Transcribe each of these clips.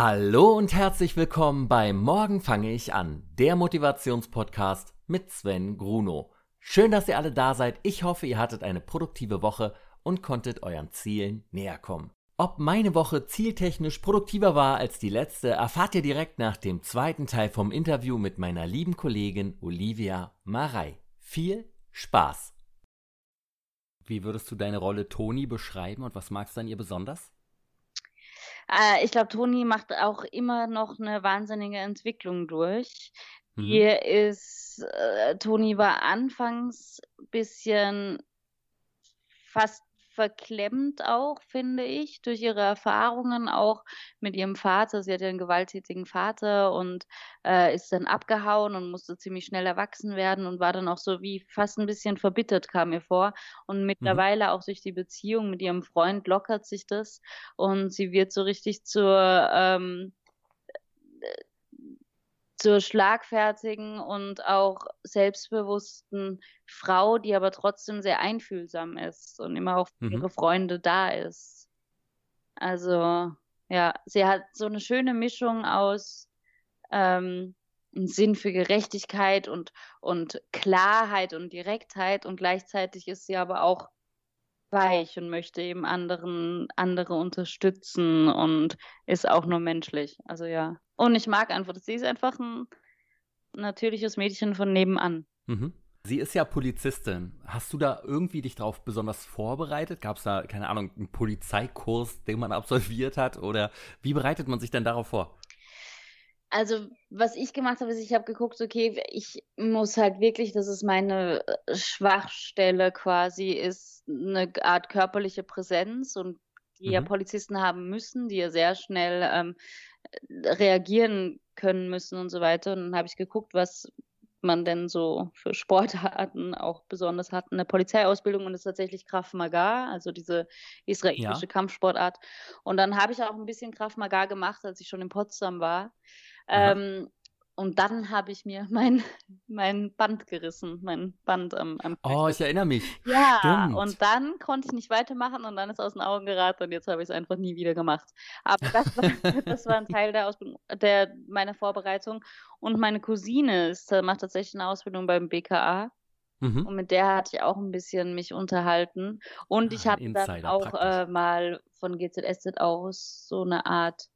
Hallo und herzlich willkommen bei Morgen fange ich an, der Motivationspodcast mit Sven Gruno. Schön, dass ihr alle da seid. Ich hoffe, ihr hattet eine produktive Woche und konntet euren Zielen näher kommen. Ob meine Woche zieltechnisch produktiver war als die letzte, erfahrt ihr direkt nach dem zweiten Teil vom Interview mit meiner lieben Kollegin Olivia Marei. Viel Spaß! Wie würdest du deine Rolle Toni beschreiben und was magst du an ihr besonders? Äh, ich glaube, Toni macht auch immer noch eine wahnsinnige Entwicklung durch. Mhm. Hier ist, äh, Toni war anfangs ein bisschen fast verklemmt auch, finde ich, durch ihre Erfahrungen auch mit ihrem Vater. Sie hat ja einen gewalttätigen Vater und äh, ist dann abgehauen und musste ziemlich schnell erwachsen werden und war dann auch so wie fast ein bisschen verbittert, kam mir vor. Und mhm. mittlerweile mhm. auch durch die Beziehung mit ihrem Freund lockert sich das und sie wird so richtig zur ähm, zur schlagfertigen und auch selbstbewussten Frau, die aber trotzdem sehr einfühlsam ist und immer auch für mhm. ihre Freunde da ist. Also ja, sie hat so eine schöne Mischung aus ähm, einen Sinn für Gerechtigkeit und, und Klarheit und Direktheit und gleichzeitig ist sie aber auch weich und möchte eben anderen, andere unterstützen und ist auch nur menschlich. Also ja. Und ich mag einfach, sie ist einfach ein natürliches Mädchen von nebenan. Mhm. Sie ist ja Polizistin. Hast du da irgendwie dich darauf besonders vorbereitet? Gab es da, keine Ahnung, einen Polizeikurs, den man absolviert hat? Oder wie bereitet man sich denn darauf vor? Also, was ich gemacht habe, ist, ich habe geguckt, okay, ich muss halt wirklich, das ist meine äh, Schwachstelle quasi, ist eine Art körperliche Präsenz und die mhm. ja Polizisten haben müssen, die ja sehr schnell ähm, reagieren können müssen und so weiter. Und dann habe ich geguckt, was man denn so für Sportarten auch besonders hat. Eine Polizeiausbildung und ist tatsächlich Krav Maga, also diese israelische ja. Kampfsportart. Und dann habe ich auch ein bisschen Krav Maga gemacht, als ich schon in Potsdam war. Ähm, und dann habe ich mir mein, mein Band gerissen, mein Band am, am Oh, ich erinnere mich. Ja, Stimmt. und dann konnte ich nicht weitermachen und dann ist aus den Augen geraten und jetzt habe ich es einfach nie wieder gemacht. Aber das war, das war ein Teil der Ausbildung, der, meiner Vorbereitung. Und meine Cousine ist, äh, macht tatsächlich eine Ausbildung beim BKA. Mhm. Und mit der hatte ich auch ein bisschen mich unterhalten. Und ich ah, hatte dann auch äh, mal von GZSZ aus so eine Art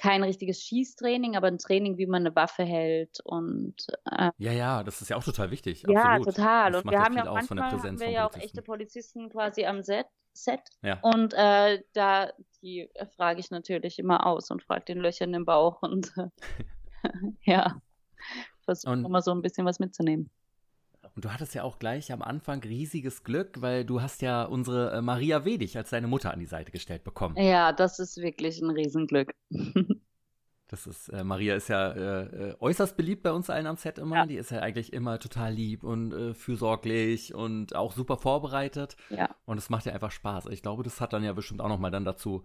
kein richtiges Schießtraining, aber ein Training, wie man eine Waffe hält und äh, ja, ja, das ist ja auch total wichtig. Ja, absolut. total. Das und wir haben ja auch manchmal haben wir ja auch echte Polizisten quasi am Set. Set. Ja. Und äh, da die frage ich natürlich immer aus und frage den Löchern im Bauch und äh, ja, versuche immer so ein bisschen was mitzunehmen. Und du hattest ja auch gleich am Anfang riesiges Glück, weil du hast ja unsere äh, Maria Wedig als deine Mutter an die Seite gestellt bekommen. Ja, das ist wirklich ein Riesenglück. Das ist, äh, Maria ist ja äh, äh, äußerst beliebt bei uns allen am Set immer. Ja. Die ist ja eigentlich immer total lieb und äh, fürsorglich und auch super vorbereitet. Ja. Und es macht ja einfach Spaß. Ich glaube, das hat dann ja bestimmt auch nochmal dann dazu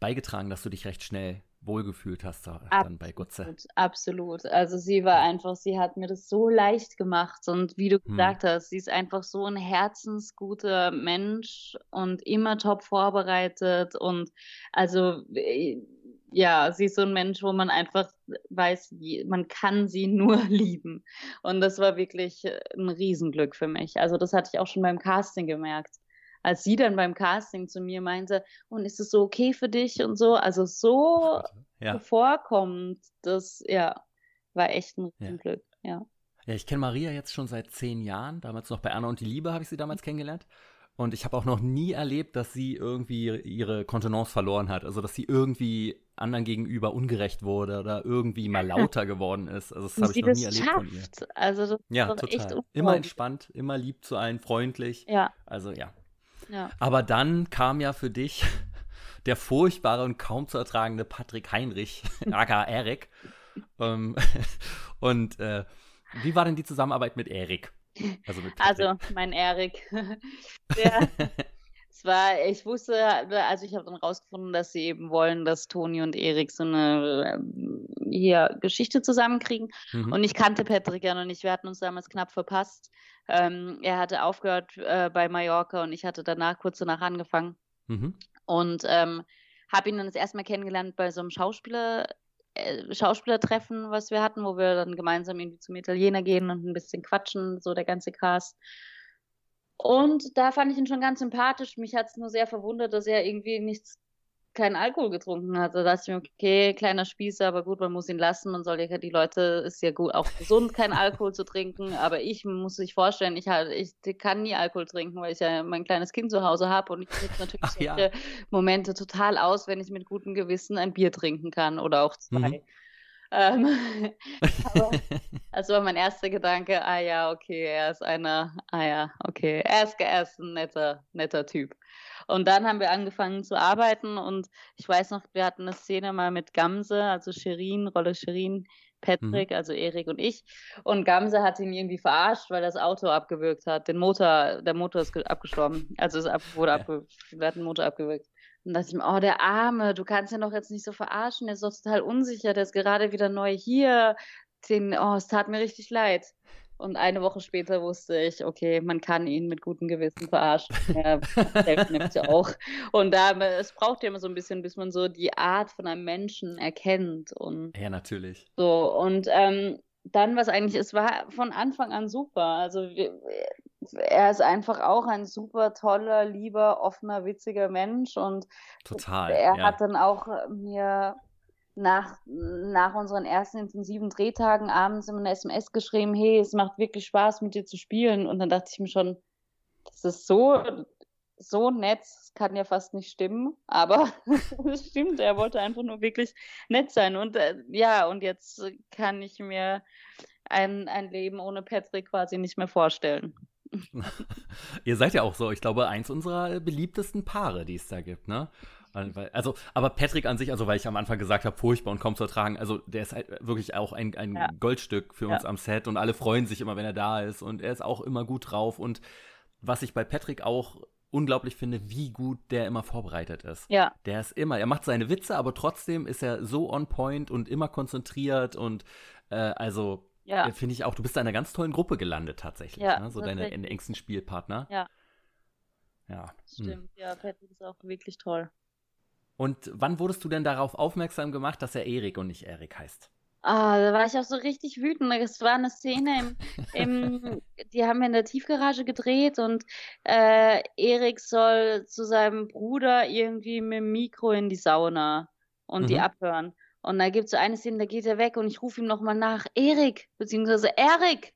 beigetragen, dass du dich recht schnell wohlgefühlt hast da, dann bei Gutze. Absolut. Also sie war einfach, sie hat mir das so leicht gemacht und wie du hm. gesagt hast, sie ist einfach so ein herzensguter Mensch und immer top vorbereitet und also äh, ja, sie ist so ein Mensch, wo man einfach weiß, man kann sie nur lieben. Und das war wirklich ein Riesenglück für mich. Also das hatte ich auch schon beim Casting gemerkt als sie dann beim Casting zu mir meinte, und ist es so okay für dich und so, also so ja. vorkommt, das, ja, war echt ein Glück, ja. ja. Ja, ich kenne Maria jetzt schon seit zehn Jahren, damals noch bei Anna und die Liebe habe ich sie damals kennengelernt. Und ich habe auch noch nie erlebt, dass sie irgendwie ihre Kontenance verloren hat. Also, dass sie irgendwie anderen gegenüber ungerecht wurde oder irgendwie mal lauter geworden ist. Also, das habe ich noch nie erlebt schafft. von ihr. Also, das ja, total. Immer entspannt, immer lieb zu allen, freundlich. Ja. Also, ja, ja. Aber dann kam ja für dich der furchtbare und kaum zu ertragende Patrick Heinrich, aka Erik. ähm, und äh, wie war denn die Zusammenarbeit mit Erik? Also, also, mein Erik. Es war, ich wusste, also ich habe dann rausgefunden, dass sie eben wollen, dass Toni und Erik so eine ähm, hier Geschichte zusammenkriegen. Mhm. Und ich kannte Patrick ja noch nicht. Wir hatten uns damals knapp verpasst. Ähm, er hatte aufgehört äh, bei Mallorca und ich hatte danach kurz danach angefangen. Mhm. Und ähm, habe ihn dann das erste Mal kennengelernt bei so einem Schauspieler äh, Schauspielertreffen, was wir hatten, wo wir dann gemeinsam irgendwie zum Italiener gehen und ein bisschen quatschen, so der ganze Cast. Und da fand ich ihn schon ganz sympathisch. Mich hat es nur sehr verwundert, dass er irgendwie nichts keinen Alkohol getrunken hat. Da dachte ich mir, okay, kleiner Spießer, aber gut, man muss ihn lassen. Man soll ja, die Leute, ist ja gut, auch gesund, keinen Alkohol zu trinken. Aber ich muss sich vorstellen, ich, halt, ich kann nie Alkohol trinken, weil ich ja mein kleines Kind zu Hause habe und ich nutze natürlich Ach, solche ja. Momente total aus, wenn ich mit gutem Gewissen ein Bier trinken kann oder auch zwei. Mhm. Ähm, aber das war mein erster Gedanke, ah ja, okay, er ist einer, ah ja, okay, er ist, er ist ein netter, netter Typ. Und dann haben wir angefangen zu arbeiten und ich weiß noch, wir hatten eine Szene mal mit Gamse, also Shirin, Rolle Shirin, Patrick, mhm. also Erik und ich. Und Gamse hat ihn irgendwie verarscht, weil das Auto abgewürgt hat. Den Motor, der Motor ist abgestorben. Also es ab, wurde ja. abge, wir hatten den Motor abgewürgt. Und dachte ich mir, oh, der Arme, du kannst ihn doch jetzt nicht so verarschen, der ist doch total unsicher, der ist gerade wieder neu hier. Den, oh, es tat mir richtig leid. Und eine Woche später wusste ich, okay, man kann ihn mit gutem Gewissen verarschen. Er hilft nämlich auch. Und da, es braucht ja immer so ein bisschen, bis man so die Art von einem Menschen erkennt. Und ja, natürlich. So, und ähm, dann, was eigentlich, es war von Anfang an super. Also wir, er ist einfach auch ein super toller, lieber, offener, witziger Mensch und Total, er ja. hat dann auch mir nach, nach unseren ersten intensiven Drehtagen abends immer eine SMS geschrieben, hey, es macht wirklich Spaß, mit dir zu spielen. Und dann dachte ich mir schon, das ist so, so nett, das kann ja fast nicht stimmen, aber es stimmt, er wollte einfach nur wirklich nett sein. Und äh, ja, und jetzt kann ich mir ein, ein Leben ohne Patrick quasi nicht mehr vorstellen. Ihr seid ja auch so, ich glaube, eins unserer beliebtesten Paare, die es da gibt, ne? Also, aber Patrick an sich, also weil ich am Anfang gesagt habe, furchtbar und kaum zu ertragen, also der ist halt wirklich auch ein, ein ja. Goldstück für uns ja. am Set und alle freuen sich immer, wenn er da ist und er ist auch immer gut drauf und was ich bei Patrick auch unglaublich finde, wie gut der immer vorbereitet ist. Ja. Der ist immer, er macht seine Witze, aber trotzdem ist er so on point und immer konzentriert und äh, also ja. Äh, finde ich auch, du bist in einer ganz tollen Gruppe gelandet tatsächlich, ja, ne? so deine engsten Spielpartner. Ja. Ja. Stimmt, hm. ja, Patrick ist auch wirklich toll. Und wann wurdest du denn darauf aufmerksam gemacht, dass er Erik und nicht Erik heißt? Ah, da war ich auch so richtig wütend. Es war eine Szene, im, im, die haben wir in der Tiefgarage gedreht und äh, Erik soll zu seinem Bruder irgendwie mit dem Mikro in die Sauna und mhm. die abhören. Und da gibt es so eine Szene, da geht er weg und ich rufe ihm nochmal nach, Erik, beziehungsweise Erik.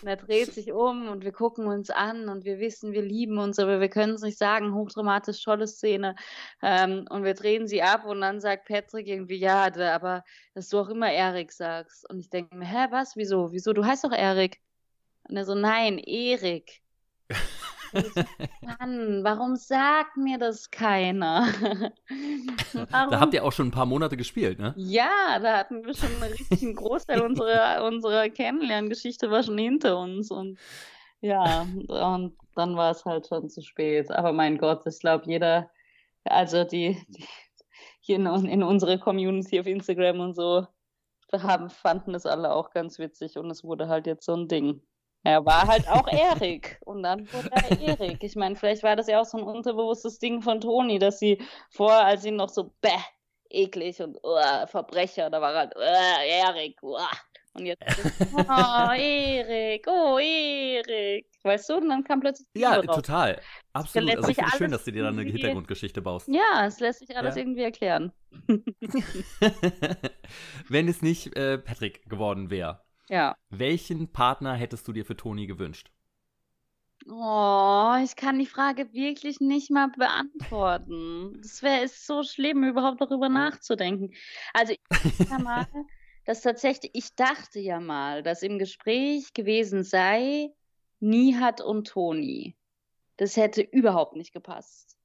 Und er dreht sich um und wir gucken uns an und wir wissen, wir lieben uns, aber wir können es nicht sagen. Hochdramatisch, tolle Szene. Ähm, und wir drehen sie ab und dann sagt Patrick irgendwie, ja, aber dass du auch immer Erik sagst. Und ich denke mir, hä, was? Wieso? Wieso? Du heißt doch Erik. Und er so, nein, Erik. Mann, warum sagt mir das keiner? da habt ihr auch schon ein paar Monate gespielt, ne? Ja, da hatten wir schon einen richtigen Großteil unserer, unserer Kennenlerngeschichte war schon hinter uns. Und ja, und dann war es halt schon zu spät. Aber mein Gott, ich glaube, jeder, also die, die hier in, in unserer Community auf Instagram und so, haben, fanden es alle auch ganz witzig und es wurde halt jetzt so ein Ding. Er war halt auch Erik und dann wurde er Erik. Ich meine, vielleicht war das ja auch so ein unterbewusstes Ding von Toni, dass sie vorher, als sie noch so bäh, eklig und uh, Verbrecher, da war halt uh, Erik. Uh. Und jetzt, oh, Erik, oh, Erik. Weißt du, und dann kam plötzlich. Ja, total. Absolut. Also ich finde es schön, dass du dir dann eine Hintergrundgeschichte baust. Ja, es lässt sich alles ja. irgendwie erklären. Wenn es nicht äh, Patrick geworden wäre, ja. Welchen Partner hättest du dir für Toni gewünscht? Oh, ich kann die Frage wirklich nicht mal beantworten. Das wäre so schlimm, überhaupt darüber nachzudenken. Also ich ja mal, dass tatsächlich, ich dachte ja mal, dass im Gespräch gewesen sei Nihat und Toni. Das hätte überhaupt nicht gepasst.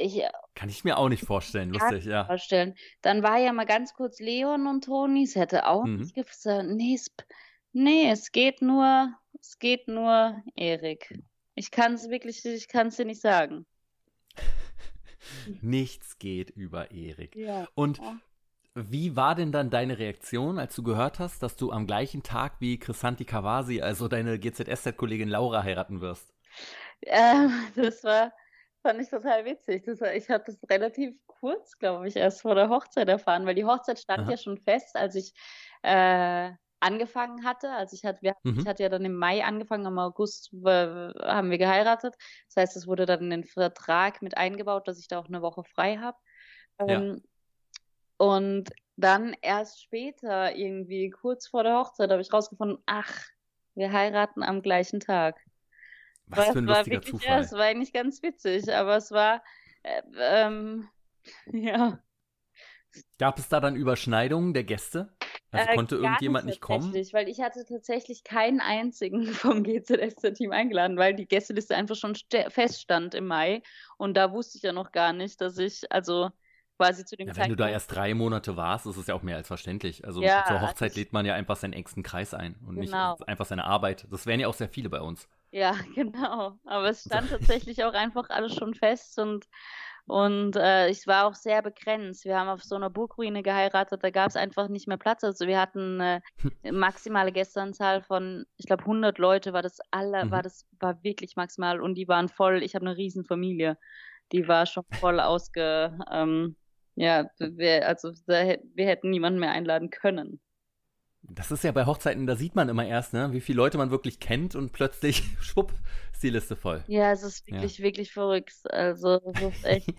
Ich, Kann ich mir auch nicht vorstellen, lustig, ja. Vorstellen. Dann war ja mal ganz kurz Leon und Toni, es hätte auch mhm. nicht gepasst. Nee, es, nee, es geht nur, es geht nur Erik. Ich kann es wirklich, ich kann es dir nicht sagen. Nichts geht über Erik. Ja. Und wie war denn dann deine Reaktion, als du gehört hast, dass du am gleichen Tag wie Chrisanti Kawasi, also deine GZSZ-Kollegin Laura, heiraten wirst? Ähm, das war fand ich total witzig. Das, ich habe das relativ kurz, glaube ich, erst vor der Hochzeit erfahren, weil die Hochzeit stand Aha. ja schon fest, als ich äh, angefangen hatte. Also ich hatte, wir, mhm. ich hatte ja dann im Mai angefangen, im August haben wir geheiratet. Das heißt, es wurde dann in den Vertrag mit eingebaut, dass ich da auch eine Woche frei habe. Ähm, ja. Und dann erst später, irgendwie kurz vor der Hochzeit, habe ich rausgefunden, ach, wir heiraten am gleichen Tag. Was für ein lustiger wirklich, Zufall. Ja, es war eigentlich ganz witzig, aber es war, äh, ähm, ja. Gab es da dann Überschneidungen der Gäste? Also äh, konnte irgendjemand nicht, nicht kommen? Weil ich hatte tatsächlich keinen einzigen vom GZSZ-Team eingeladen, weil die Gästeliste einfach schon feststand im Mai. Und da wusste ich ja noch gar nicht, dass ich, also quasi zu dem ja, Wenn du da erst drei Monate warst, ist es ja auch mehr als verständlich. Also ja, zur Hochzeit lädt man ja einfach seinen engsten Kreis ein und genau. nicht einfach seine Arbeit. Das wären ja auch sehr viele bei uns. Ja, genau. Aber es stand tatsächlich auch einfach alles schon fest und und äh, ich war auch sehr begrenzt. Wir haben auf so einer Burgruine geheiratet, da gab es einfach nicht mehr Platz. Also wir hatten eine maximale Gästeanzahl von, ich glaube, 100 Leute war das alle, mhm. war das war wirklich maximal und die waren voll. Ich habe eine Riesenfamilie, die war schon voll ausge, ähm, ja, wir, also wir hätten niemanden mehr einladen können. Das ist ja bei Hochzeiten, da sieht man immer erst, ne, wie viele Leute man wirklich kennt und plötzlich, schwupp, ist die Liste voll. Ja, es ist wirklich, ja. wirklich verrückt. Also, es ist echt.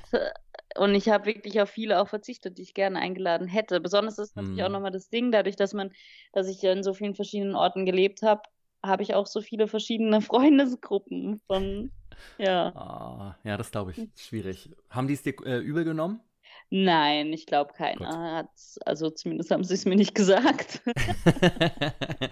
und ich habe wirklich auf viele auch verzichtet, die ich gerne eingeladen hätte. Besonders ist natürlich hm. auch nochmal das Ding, dadurch, dass man, dass ich ja in so vielen verschiedenen Orten gelebt habe, habe ich auch so viele verschiedene Freundesgruppen von, ja. Ah, ja, das glaube ich. Schwierig. Haben die es dir äh, übel genommen? Nein, ich glaube keiner hat also zumindest haben sie es mir nicht gesagt.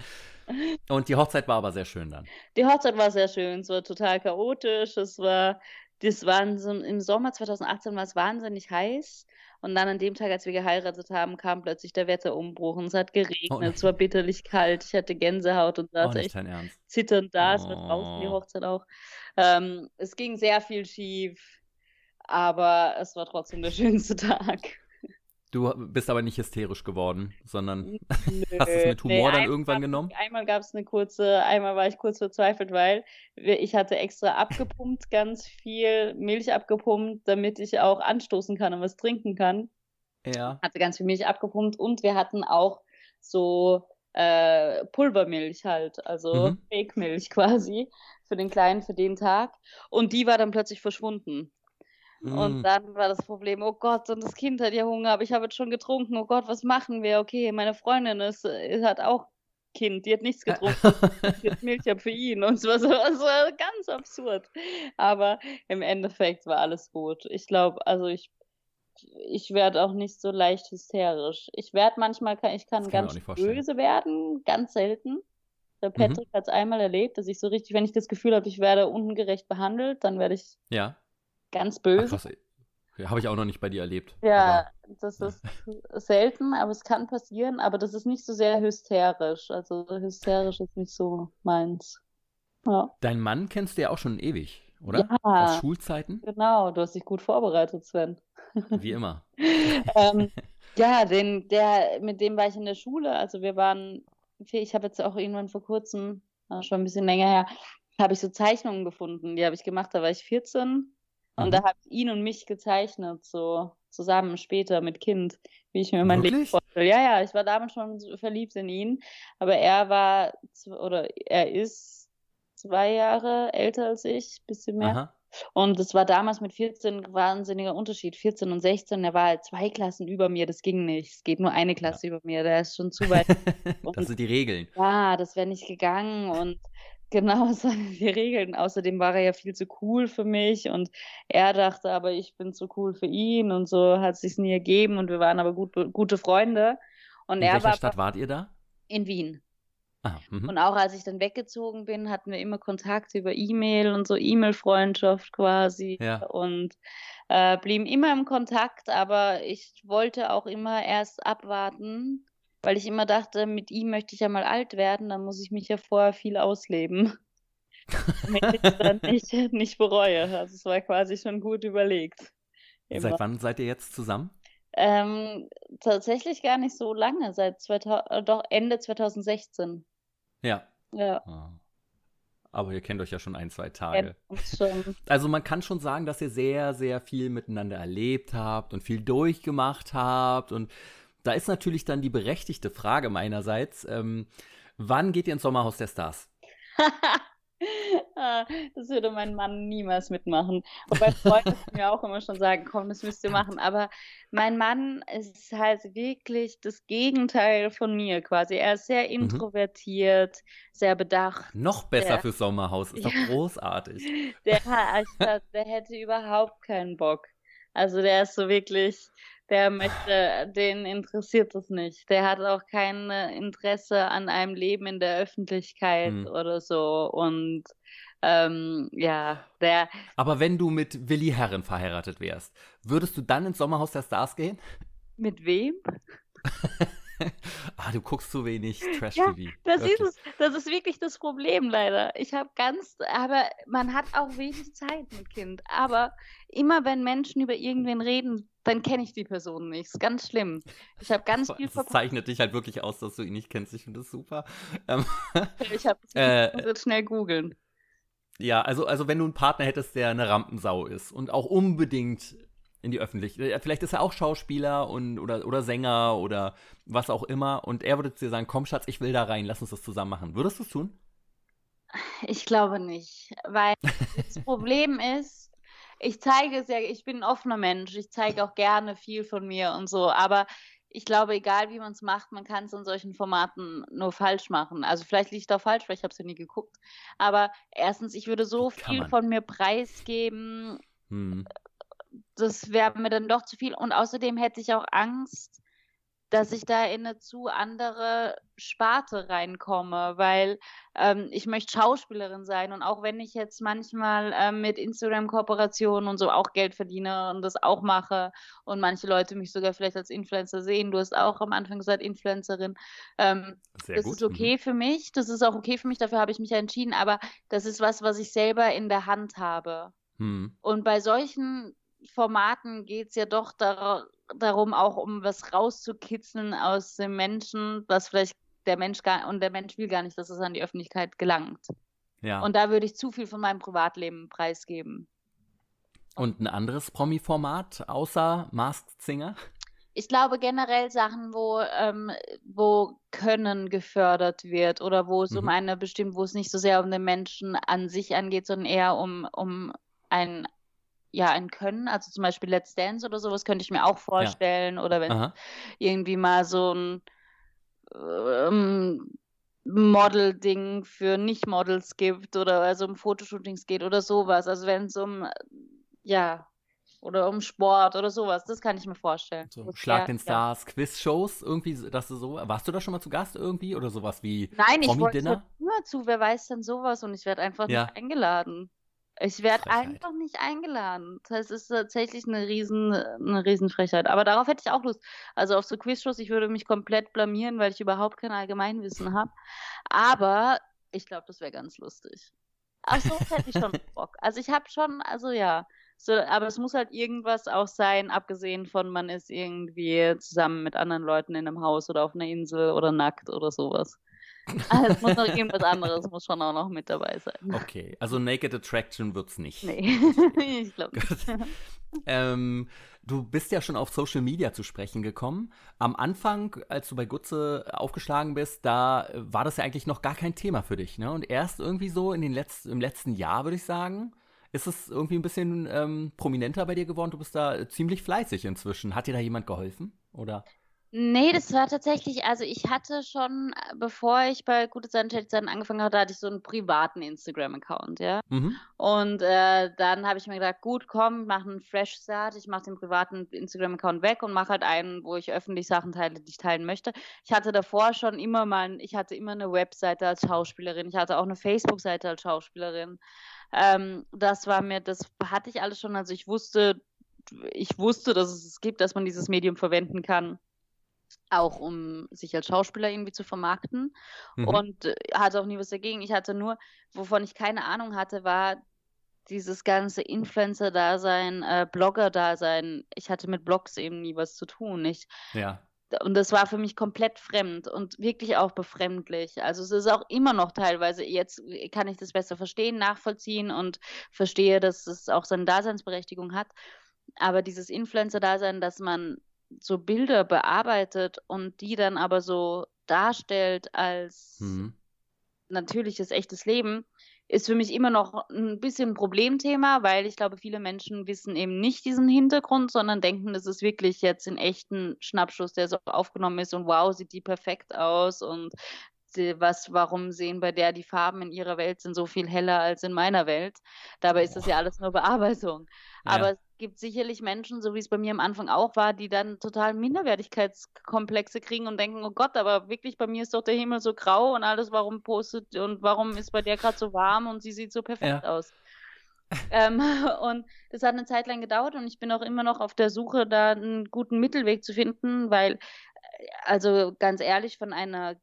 Und die Hochzeit war aber sehr schön dann. Die Hochzeit war sehr schön, es war total chaotisch, es war, das waren so, im Sommer 2018 war es wahnsinnig heiß und dann an dem Tag, als wir geheiratet haben, kam plötzlich der Wetterumbruch und es hat geregnet, oh es war bitterlich kalt, ich hatte Gänsehaut und saß oh, echt zitternd da, oh. es war draußen die oh. Hochzeit auch. Ähm, es ging sehr viel schief, aber es war trotzdem der schönste Tag. Du bist aber nicht hysterisch geworden, sondern Nö, hast es mit Humor nee, dann irgendwann genommen? Einmal gab es eine kurze, einmal war ich kurz verzweifelt, weil ich hatte extra abgepumpt, ganz viel Milch abgepumpt, damit ich auch anstoßen kann und was trinken kann. Ja. Hatte ganz viel Milch abgepumpt und wir hatten auch so äh, Pulvermilch halt, also mhm. Fake-Milch quasi für den Kleinen für den Tag. Und die war dann plötzlich verschwunden. Und mm. dann war das Problem, oh Gott, und das Kind hat ja Hunger, aber ich habe jetzt schon getrunken, oh Gott, was machen wir? Okay, meine Freundin ist, ist hat auch Kind, die hat nichts getrunken, hat Milch ab für ihn und es war so, es war ganz absurd. Aber im Endeffekt war alles gut. Ich glaube, also ich, ich werde auch nicht so leicht hysterisch. Ich werde manchmal, ich kann ganz böse werden, ganz selten. Der mhm. Patrick mhm. hat es einmal erlebt, dass ich so richtig, wenn ich das Gefühl habe, ich werde ungerecht behandelt, dann werde ich ja Ganz böse. Ja, Habe ich auch noch nicht bei dir erlebt. Ja, aber, das ist selten, aber es kann passieren. Aber das ist nicht so sehr hysterisch. Also hysterisch ist nicht so meins. Ja. Dein Mann kennst du ja auch schon ewig, oder? Ja. Aus Schulzeiten? Genau, du hast dich gut vorbereitet, Sven. Wie immer. ähm, ja, den, der, mit dem war ich in der Schule. Also wir waren, ich habe jetzt auch irgendwann vor kurzem, schon ein bisschen länger her, habe ich so Zeichnungen gefunden. Die habe ich gemacht, da war ich 14 und mhm. da habe ich ihn und mich gezeichnet, so zusammen später mit Kind, wie ich mir mein Wirklich? Leben vorstelle. Ja, ja, ich war damals schon verliebt in ihn, aber er war oder er ist zwei Jahre älter als ich, bisschen mehr. Aha. Und es war damals mit 14 ein wahnsinniger Unterschied. 14 und 16, er war halt zwei Klassen über mir, das ging nicht. Es geht nur eine Klasse ja. über mir, der ist schon zu weit. das sind die Regeln. Ja, das wäre nicht gegangen und Genau, das waren die Regeln. Außerdem war er ja viel zu cool für mich und er dachte aber, ich bin zu cool für ihn und so hat es sich nie ergeben und wir waren aber gut, gute Freunde. Und In er welcher war Stadt wart ihr da? In Wien. Ah, mhm. und auch als ich dann weggezogen bin, hatten wir immer Kontakt über E-Mail und so E-Mail-Freundschaft quasi ja. und äh, blieben immer im Kontakt, aber ich wollte auch immer erst abwarten, weil ich immer dachte, mit ihm möchte ich ja mal alt werden, dann muss ich mich ja vorher viel ausleben. damit ich es dann nicht, nicht bereue. Also es war quasi schon gut überlegt. Immer. Seit wann seid ihr jetzt zusammen? Ähm, tatsächlich gar nicht so lange, seit 2000, äh, doch Ende 2016. Ja. Ja. Ah. Aber ihr kennt euch ja schon ein, zwei Tage. Also man kann schon sagen, dass ihr sehr, sehr viel miteinander erlebt habt und viel durchgemacht habt. Und da ist natürlich dann die berechtigte Frage meinerseits, ähm, wann geht ihr ins Sommerhaus der Stars? Ah, das würde mein Mann niemals mitmachen. Wobei Freunde mir auch immer schon sagen, komm, das müsst ihr machen. Aber mein Mann ist halt wirklich das Gegenteil von mir quasi. Er ist sehr mhm. introvertiert, mhm. sehr bedacht. Noch besser der, fürs Sommerhaus, ist doch großartig. Der, der hätte überhaupt keinen Bock. Also der ist so wirklich, der möchte, den interessiert es nicht. Der hat auch kein Interesse an einem Leben in der Öffentlichkeit hm. oder so. Und ähm, ja, der. Aber wenn du mit Willi Herren verheiratet wärst, würdest du dann ins Sommerhaus der Stars gehen? Mit wem? ah, du guckst zu wenig Trash-TV. Ja, das ist es. Das ist wirklich das Problem leider. Ich habe ganz, aber man hat auch wenig Zeit mit Kind. Aber immer wenn Menschen über irgendwen reden, dann kenne ich die Person nicht. Das ist ganz schlimm. Ich habe ganz viel Das zeichnet dich halt wirklich aus, dass du ihn nicht kennst. Ich finde das super. Ähm, ich habe äh, schnell googeln. Ja, also, also wenn du einen Partner hättest, der eine Rampensau ist und auch unbedingt in die Öffentlichkeit. Äh, vielleicht ist er auch Schauspieler und, oder, oder Sänger oder was auch immer. Und er würde zu dir sagen, komm Schatz, ich will da rein, lass uns das zusammen machen. Würdest du es tun? Ich glaube nicht, weil das Problem ist, ich zeige sehr, ich bin ein offener Mensch, ich zeige auch gerne viel von mir und so, aber ich glaube, egal wie man es macht, man kann es in solchen Formaten nur falsch machen. Also vielleicht liegt da falsch, weil ich habe es ja nie geguckt. Aber erstens, ich würde so viel von mir preisgeben, hm das wäre mir dann doch zu viel. Und außerdem hätte ich auch Angst, dass ich da in eine zu andere Sparte reinkomme, weil ähm, ich möchte Schauspielerin sein und auch wenn ich jetzt manchmal ähm, mit Instagram-Kooperationen und so auch Geld verdiene und das auch mache und manche Leute mich sogar vielleicht als Influencer sehen, du hast auch am Anfang gesagt Influencerin, ähm, das gut. ist okay mhm. für mich, das ist auch okay für mich, dafür habe ich mich ja entschieden, aber das ist was, was ich selber in der Hand habe. Hm. Und bei solchen Formaten geht es ja doch dar darum, auch um was rauszukitzeln aus dem Menschen, was vielleicht der Mensch gar und der Mensch will gar nicht, dass es an die Öffentlichkeit gelangt. Ja. Und da würde ich zu viel von meinem Privatleben preisgeben. Und ein anderes Promi-Format außer Masked Singer? Ich glaube generell Sachen, wo, ähm, wo Können gefördert wird oder wo es mhm. um eine bestimmt, wo es nicht so sehr um den Menschen an sich angeht, sondern eher um, um ein ja, ein Können, also zum Beispiel Let's Dance oder sowas könnte ich mir auch vorstellen. Ja. Oder wenn Aha. irgendwie mal so ein ähm, Model-Ding für Nicht-Models gibt oder also um Fotoshootings geht oder sowas. Also wenn es um, ja, oder um Sport oder sowas, das kann ich mir vorstellen. So, Schlag den Stars, ja. Quiz-Shows, irgendwie, dass du so, warst du da schon mal zu Gast irgendwie oder sowas wie Nein, ich wollte immer zu, wer weiß denn sowas und ich werde einfach ja. nicht eingeladen. Ich werde einfach nicht eingeladen. Das ist tatsächlich eine riesen, eine Riesenfrechheit. Aber darauf hätte ich auch Lust. Also auf so Quizshows, ich würde mich komplett blamieren, weil ich überhaupt kein Allgemeinwissen habe. Aber ich glaube, das wäre ganz lustig. Ach so, hätte ich schon Bock. Also ich habe schon, also ja. So, aber es muss halt irgendwas auch sein, abgesehen von man ist irgendwie zusammen mit anderen Leuten in einem Haus oder auf einer Insel oder nackt oder sowas. Also es muss noch irgendwas anderes, muss schon auch noch mit dabei sein. Okay, also Naked Attraction wird es nicht. Nee, ich glaube nicht. ähm, du bist ja schon auf Social Media zu sprechen gekommen. Am Anfang, als du bei Gutze aufgeschlagen bist, da war das ja eigentlich noch gar kein Thema für dich. Ne? Und erst irgendwie so in den Letz im letzten Jahr, würde ich sagen, ist es irgendwie ein bisschen ähm, prominenter bei dir geworden. Du bist da ziemlich fleißig inzwischen. Hat dir da jemand geholfen? Oder? Nee, das war tatsächlich, also ich hatte schon, bevor ich bei Gute Zeiten, Schlechte Zeiten angefangen hatte, hatte ich so einen privaten Instagram-Account, ja. Mhm. Und äh, dann habe ich mir gedacht, gut, komm, mach einen Fresh Start, ich mache den privaten Instagram-Account weg und mache halt einen, wo ich öffentlich Sachen teile, die ich teilen möchte. Ich hatte davor schon immer mal, ich hatte immer eine Webseite als Schauspielerin, ich hatte auch eine Facebook-Seite als Schauspielerin. Ähm, das war mir, das hatte ich alles schon, also ich wusste, ich wusste, dass es es gibt, dass man dieses Medium verwenden kann auch um sich als Schauspieler irgendwie zu vermarkten mhm. und äh, hatte auch nie was dagegen. Ich hatte nur, wovon ich keine Ahnung hatte, war dieses ganze Influencer-Dasein, äh, Blogger-Dasein. Ich hatte mit Blogs eben nie was zu tun. Ich, ja. und das war für mich komplett fremd und wirklich auch befremdlich. Also es ist auch immer noch teilweise, jetzt kann ich das besser verstehen, nachvollziehen und verstehe, dass es auch seine Daseinsberechtigung hat. Aber dieses Influencer-Dasein, dass man so Bilder bearbeitet und die dann aber so darstellt als mhm. natürliches, echtes Leben, ist für mich immer noch ein bisschen ein Problemthema, weil ich glaube, viele Menschen wissen eben nicht diesen Hintergrund, sondern denken, das ist wirklich jetzt ein echten Schnappschuss, der so aufgenommen ist und wow, sieht die perfekt aus und was, warum sehen bei der die Farben in ihrer Welt sind so viel heller als in meiner Welt? Dabei ist das ja alles nur Bearbeitung. Ja. Aber es gibt sicherlich Menschen, so wie es bei mir am Anfang auch war, die dann total Minderwertigkeitskomplexe kriegen und denken, oh Gott, aber wirklich bei mir ist doch der Himmel so grau und alles, warum postet und warum ist bei der gerade so warm und sie sieht so perfekt ja. aus. ähm, und das hat eine Zeit lang gedauert und ich bin auch immer noch auf der Suche, da einen guten Mittelweg zu finden, weil, äh, also ganz ehrlich, von einer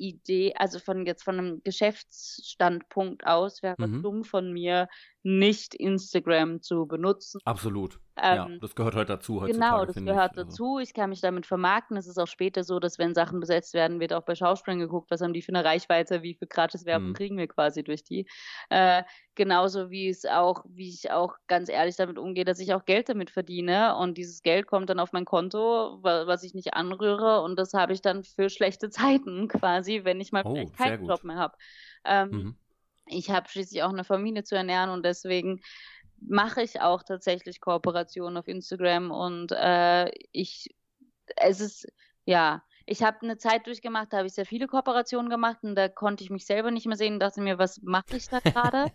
Geschäftsidee, also von jetzt von einem Geschäftsstandpunkt aus wäre mhm. dumm von mir, nicht Instagram zu benutzen. Absolut. Ähm, ja, das gehört halt dazu. Genau, das gehört ich. Also dazu. Ich kann mich damit vermarkten. Es ist auch später so, dass wenn Sachen besetzt werden, wird auch bei Schauspielern geguckt, was haben die für eine Reichweite, wie viel gratis Werbung mhm. kriegen wir quasi durch die. Äh, genauso wie es auch, wie ich auch ganz ehrlich damit umgehe, dass ich auch Geld damit verdiene und dieses Geld kommt dann auf mein Konto, was ich nicht anrühre und das habe ich dann für schlechte Zeiten quasi, wenn ich mal oh, keinen Job mehr habe. Ähm, mhm ich habe schließlich auch eine Familie zu ernähren und deswegen mache ich auch tatsächlich Kooperationen auf Instagram und äh, ich, es ist, ja, ich habe eine Zeit durchgemacht, da habe ich sehr viele Kooperationen gemacht und da konnte ich mich selber nicht mehr sehen und dachte mir, was mache ich da gerade?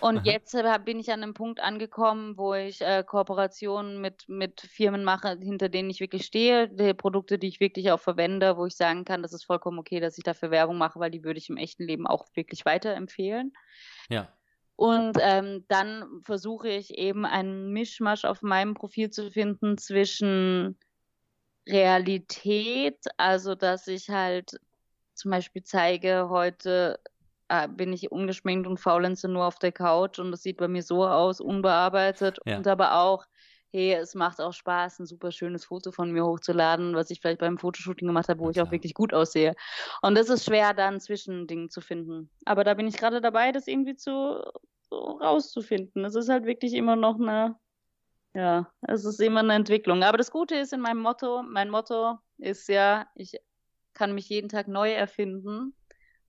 Und Aha. jetzt äh, bin ich an einem Punkt angekommen, wo ich äh, Kooperationen mit, mit Firmen mache, hinter denen ich wirklich stehe, die Produkte, die ich wirklich auch verwende, wo ich sagen kann, das ist vollkommen okay, dass ich dafür Werbung mache, weil die würde ich im echten Leben auch wirklich weiterempfehlen. Ja. Und ähm, dann versuche ich eben einen Mischmasch auf meinem Profil zu finden zwischen Realität, also dass ich halt zum Beispiel zeige, heute äh, bin ich ungeschminkt und faulenze nur auf der Couch und das sieht bei mir so aus, unbearbeitet ja. und aber auch, hey, es macht auch Spaß, ein super schönes Foto von mir hochzuladen, was ich vielleicht beim Fotoshooting gemacht habe, wo ja, ich auch wirklich gut aussehe. Und das ist schwer, da ein Zwischending zu finden. Aber da bin ich gerade dabei, das irgendwie zu so rauszufinden. Es ist halt wirklich immer noch eine, ja, es ist immer eine Entwicklung. Aber das Gute ist in meinem Motto, mein Motto ist ja, ich kann mich jeden Tag neu erfinden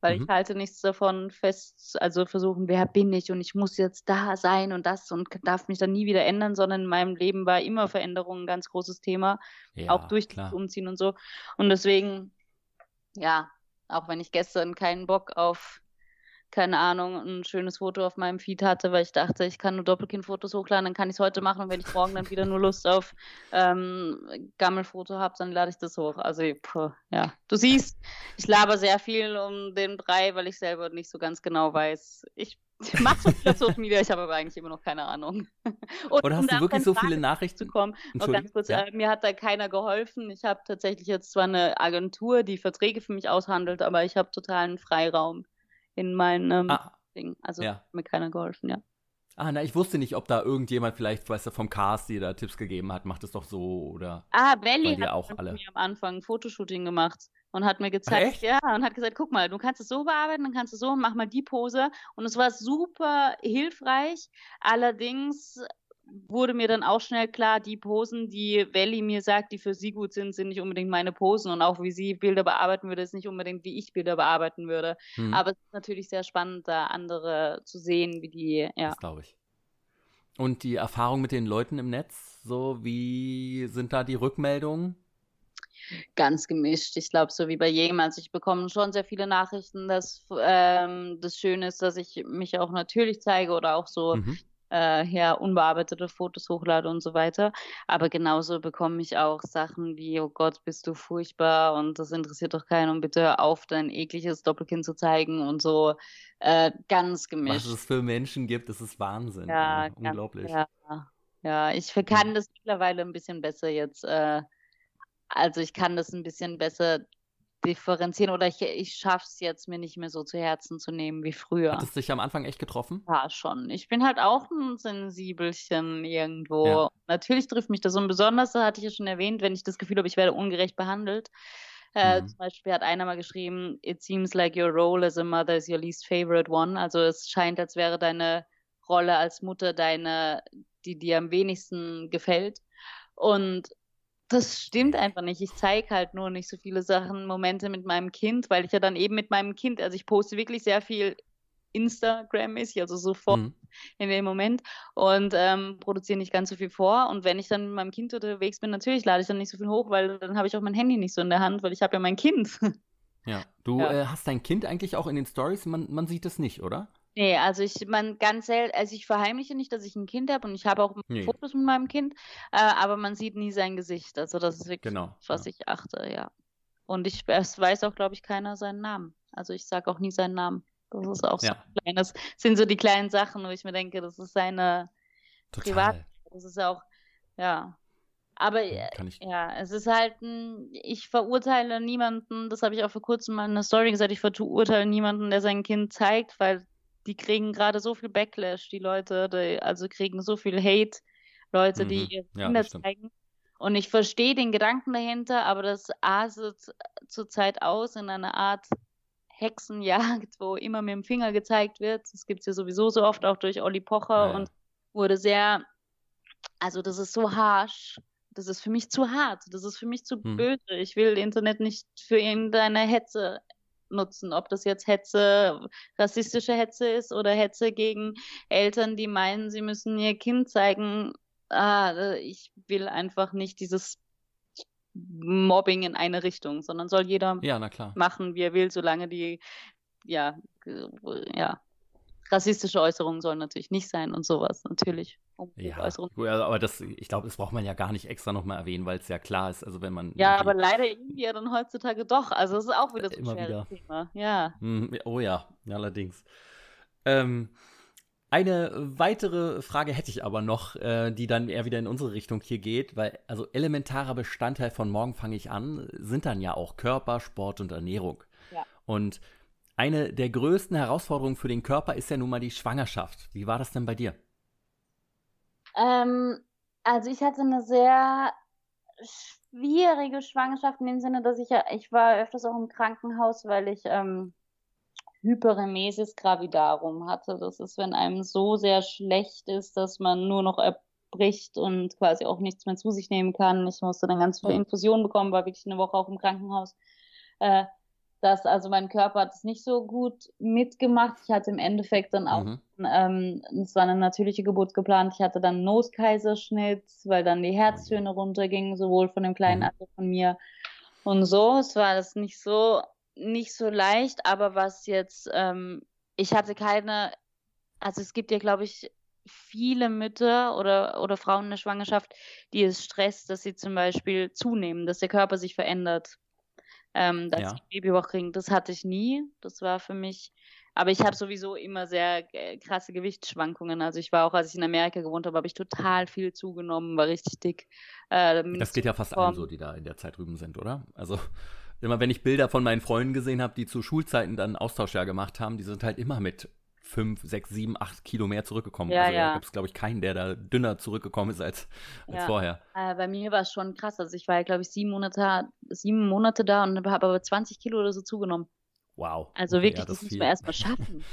weil mhm. ich halte nichts davon fest, also versuchen, wer bin ich und ich muss jetzt da sein und das und darf mich dann nie wieder ändern, sondern in meinem Leben war immer Veränderung ein ganz großes Thema, ja, auch durch das Umziehen und so. Und deswegen, ja, auch wenn ich gestern keinen Bock auf keine Ahnung, ein schönes Foto auf meinem Feed hatte, weil ich dachte, ich kann nur Doppelkind-Fotos hochladen, dann kann ich es heute machen und wenn ich morgen dann wieder nur Lust auf ähm, Gammelfoto habe, dann lade ich das hoch. Also, puh, ja. Du siehst, ich laber sehr viel um den Brei, weil ich selber nicht so ganz genau weiß. Ich mache so viel Social Media, ich habe aber eigentlich immer noch keine Ahnung. Und Oder hast um du wirklich so viele Nachrichten? Zu kommen, noch ganz kurz, ja. äh, mir hat da keiner geholfen. Ich habe tatsächlich jetzt zwar eine Agentur, die Verträge für mich aushandelt, aber ich habe totalen Freiraum in meinem ah, Ding. Also ja. hat mir keiner geholfen, ja. Ah, na, ich wusste nicht, ob da irgendjemand vielleicht, weißt du, vom Cast dir da Tipps gegeben hat, macht es doch so oder. Ah, Belly hat auch alle. mir am Anfang ein Fotoshooting gemacht und hat mir gezeigt, Ach, ja, und hat gesagt, guck mal, du kannst es so bearbeiten, dann kannst du so, mach mal die Pose. Und es war super hilfreich. Allerdings wurde mir dann auch schnell klar, die Posen, die Welli mir sagt, die für sie gut sind, sind nicht unbedingt meine Posen und auch wie sie Bilder bearbeiten würde, ist nicht unbedingt wie ich Bilder bearbeiten würde. Hm. Aber es ist natürlich sehr spannend, da andere zu sehen, wie die, ja. Das glaube ich. Und die Erfahrung mit den Leuten im Netz, so wie sind da die Rückmeldungen? Ganz gemischt. Ich glaube, so wie bei jedem. Also ich bekomme schon sehr viele Nachrichten, dass ähm, das Schöne ist, dass ich mich auch natürlich zeige oder auch so mhm äh, her unbearbeitete Fotos hochlade und so weiter. Aber genauso bekomme ich auch Sachen wie, oh Gott, bist du furchtbar und das interessiert doch keinen und bitte hör auf, dein ekliges Doppelkinn zu zeigen und so äh, ganz gemischt. Was es für Menschen gibt, das ist Wahnsinn. Ja, ja. unglaublich. Ja. ja, ich kann das mittlerweile ein bisschen besser jetzt. Äh, also ich kann das ein bisschen besser differenzieren oder ich, ich schaffe es jetzt mir nicht mehr so zu Herzen zu nehmen wie früher. Hat es dich am Anfang echt getroffen? Ja, schon. Ich bin halt auch ein Sensibelchen irgendwo. Ja. Natürlich trifft mich das und besonders, das hatte ich ja schon erwähnt, wenn ich das Gefühl habe, ich werde ungerecht behandelt. Äh, mhm. Zum Beispiel hat einer mal geschrieben, it seems like your role as a mother is your least favorite one. Also es scheint, als wäre deine Rolle als Mutter deine, die dir am wenigsten gefällt. Und das stimmt einfach nicht. Ich zeige halt nur nicht so viele Sachen, Momente mit meinem Kind, weil ich ja dann eben mit meinem Kind, also ich poste wirklich sehr viel Instagram-mäßig, also sofort mhm. in dem Moment und ähm, produziere nicht ganz so viel vor. Und wenn ich dann mit meinem Kind unterwegs bin, natürlich lade ich dann nicht so viel hoch, weil dann habe ich auch mein Handy nicht so in der Hand, weil ich habe ja mein Kind. Ja, du ja. Äh, hast dein Kind eigentlich auch in den Stories, man, man sieht es nicht, oder? Nee, also ich, man ganz selten, also ich verheimliche nicht, dass ich ein Kind habe und ich habe auch nee. Fotos mit meinem Kind, äh, aber man sieht nie sein Gesicht. Also das ist wirklich, genau, was ja. ich achte, ja. Und ich es weiß auch, glaube ich, keiner seinen Namen. Also ich sage auch nie seinen Namen. Das ist auch ja. so klein. Das sind so die kleinen Sachen, wo ich mir denke, das ist seine Privat. Das ist auch, ja. Aber ja, es ist halt ein, ich verurteile niemanden, das habe ich auch vor kurzem mal in einer Story gesagt, ich verurteile niemanden, der sein Kind zeigt, weil die kriegen gerade so viel Backlash, die Leute, die, also kriegen so viel Hate, Leute, mhm. die ihre Kinder ja, zeigen. Und ich verstehe den Gedanken dahinter, aber das artet zurzeit aus in einer Art Hexenjagd, wo immer mit dem Finger gezeigt wird. Das gibt es ja sowieso so oft, auch durch Olli Pocher ja, und wurde sehr, also das ist so harsh. Das ist für mich zu hart. Das ist für mich zu hm. böse. Ich will Internet nicht für irgendeine Hetze nutzen, ob das jetzt Hetze, rassistische Hetze ist oder Hetze gegen Eltern, die meinen, sie müssen ihr Kind zeigen. Ah, ich will einfach nicht dieses Mobbing in eine Richtung, sondern soll jeder ja, machen, wie er will, solange die, ja, ja, rassistische Äußerungen sollen natürlich nicht sein und sowas, natürlich. Ja, aber das, ich glaube, das braucht man ja gar nicht extra nochmal erwähnen, weil es ja klar ist, also wenn man. Ja, aber leider irgendwie ja dann heutzutage doch, also es ist auch wieder so ein schweres wieder. Thema, ja. Hm, oh ja, allerdings. Ähm, eine weitere Frage hätte ich aber noch, äh, die dann eher wieder in unsere Richtung hier geht, weil also elementarer Bestandteil von morgen fange ich an sind dann ja auch Körper, Sport und Ernährung. Ja. Und eine der größten Herausforderungen für den Körper ist ja nun mal die Schwangerschaft. Wie war das denn bei dir? Ähm, also ich hatte eine sehr schwierige Schwangerschaft in dem Sinne, dass ich ja, ich war öfters auch im Krankenhaus, weil ich ähm, Hyperemesis gravidarum hatte. Das ist, wenn einem so sehr schlecht ist, dass man nur noch erbricht und quasi auch nichts mehr zu sich nehmen kann. Ich musste dann ganz viele Infusionen bekommen, war wirklich eine Woche auch im Krankenhaus. Äh, dass also mein Körper hat es nicht so gut mitgemacht. Ich hatte im Endeffekt dann auch, mhm. ähm, es war eine natürliche Geburt geplant. Ich hatte dann einen Noskaiserschnitt, weil dann die Herztöne runtergingen, sowohl von dem Kleinen mhm. als auch von mir. Und so, es war das nicht so nicht so leicht, aber was jetzt, ähm, ich hatte keine, also es gibt ja, glaube ich, viele Mütter oder, oder Frauen in der Schwangerschaft, die es stresst, dass sie zum Beispiel zunehmen, dass der Körper sich verändert. Ähm, dass ja. sie Babybauch kriegen. Das hatte ich nie. Das war für mich. Aber ich habe sowieso immer sehr äh, krasse Gewichtsschwankungen. Also ich war auch, als ich in Amerika gewohnt habe, habe ich total viel zugenommen, war richtig dick. Äh, das geht ja fast allen so, die da in der Zeit drüben sind, oder? Also immer wenn ich Bilder von meinen Freunden gesehen habe, die zu Schulzeiten dann Austauschjahr gemacht haben, die sind halt immer mit fünf, sechs, sieben, acht Kilo mehr zurückgekommen. Ja, also ja. da gibt es, glaube ich, keinen, der da dünner zurückgekommen ist als, als ja. vorher. Äh, bei mir war es schon krass. Also ich war glaube ich, sieben Monate, sieben Monate da und habe aber 20 Kilo oder so zugenommen. Wow. Also okay, wirklich, ja, das, das muss man erstmal schaffen.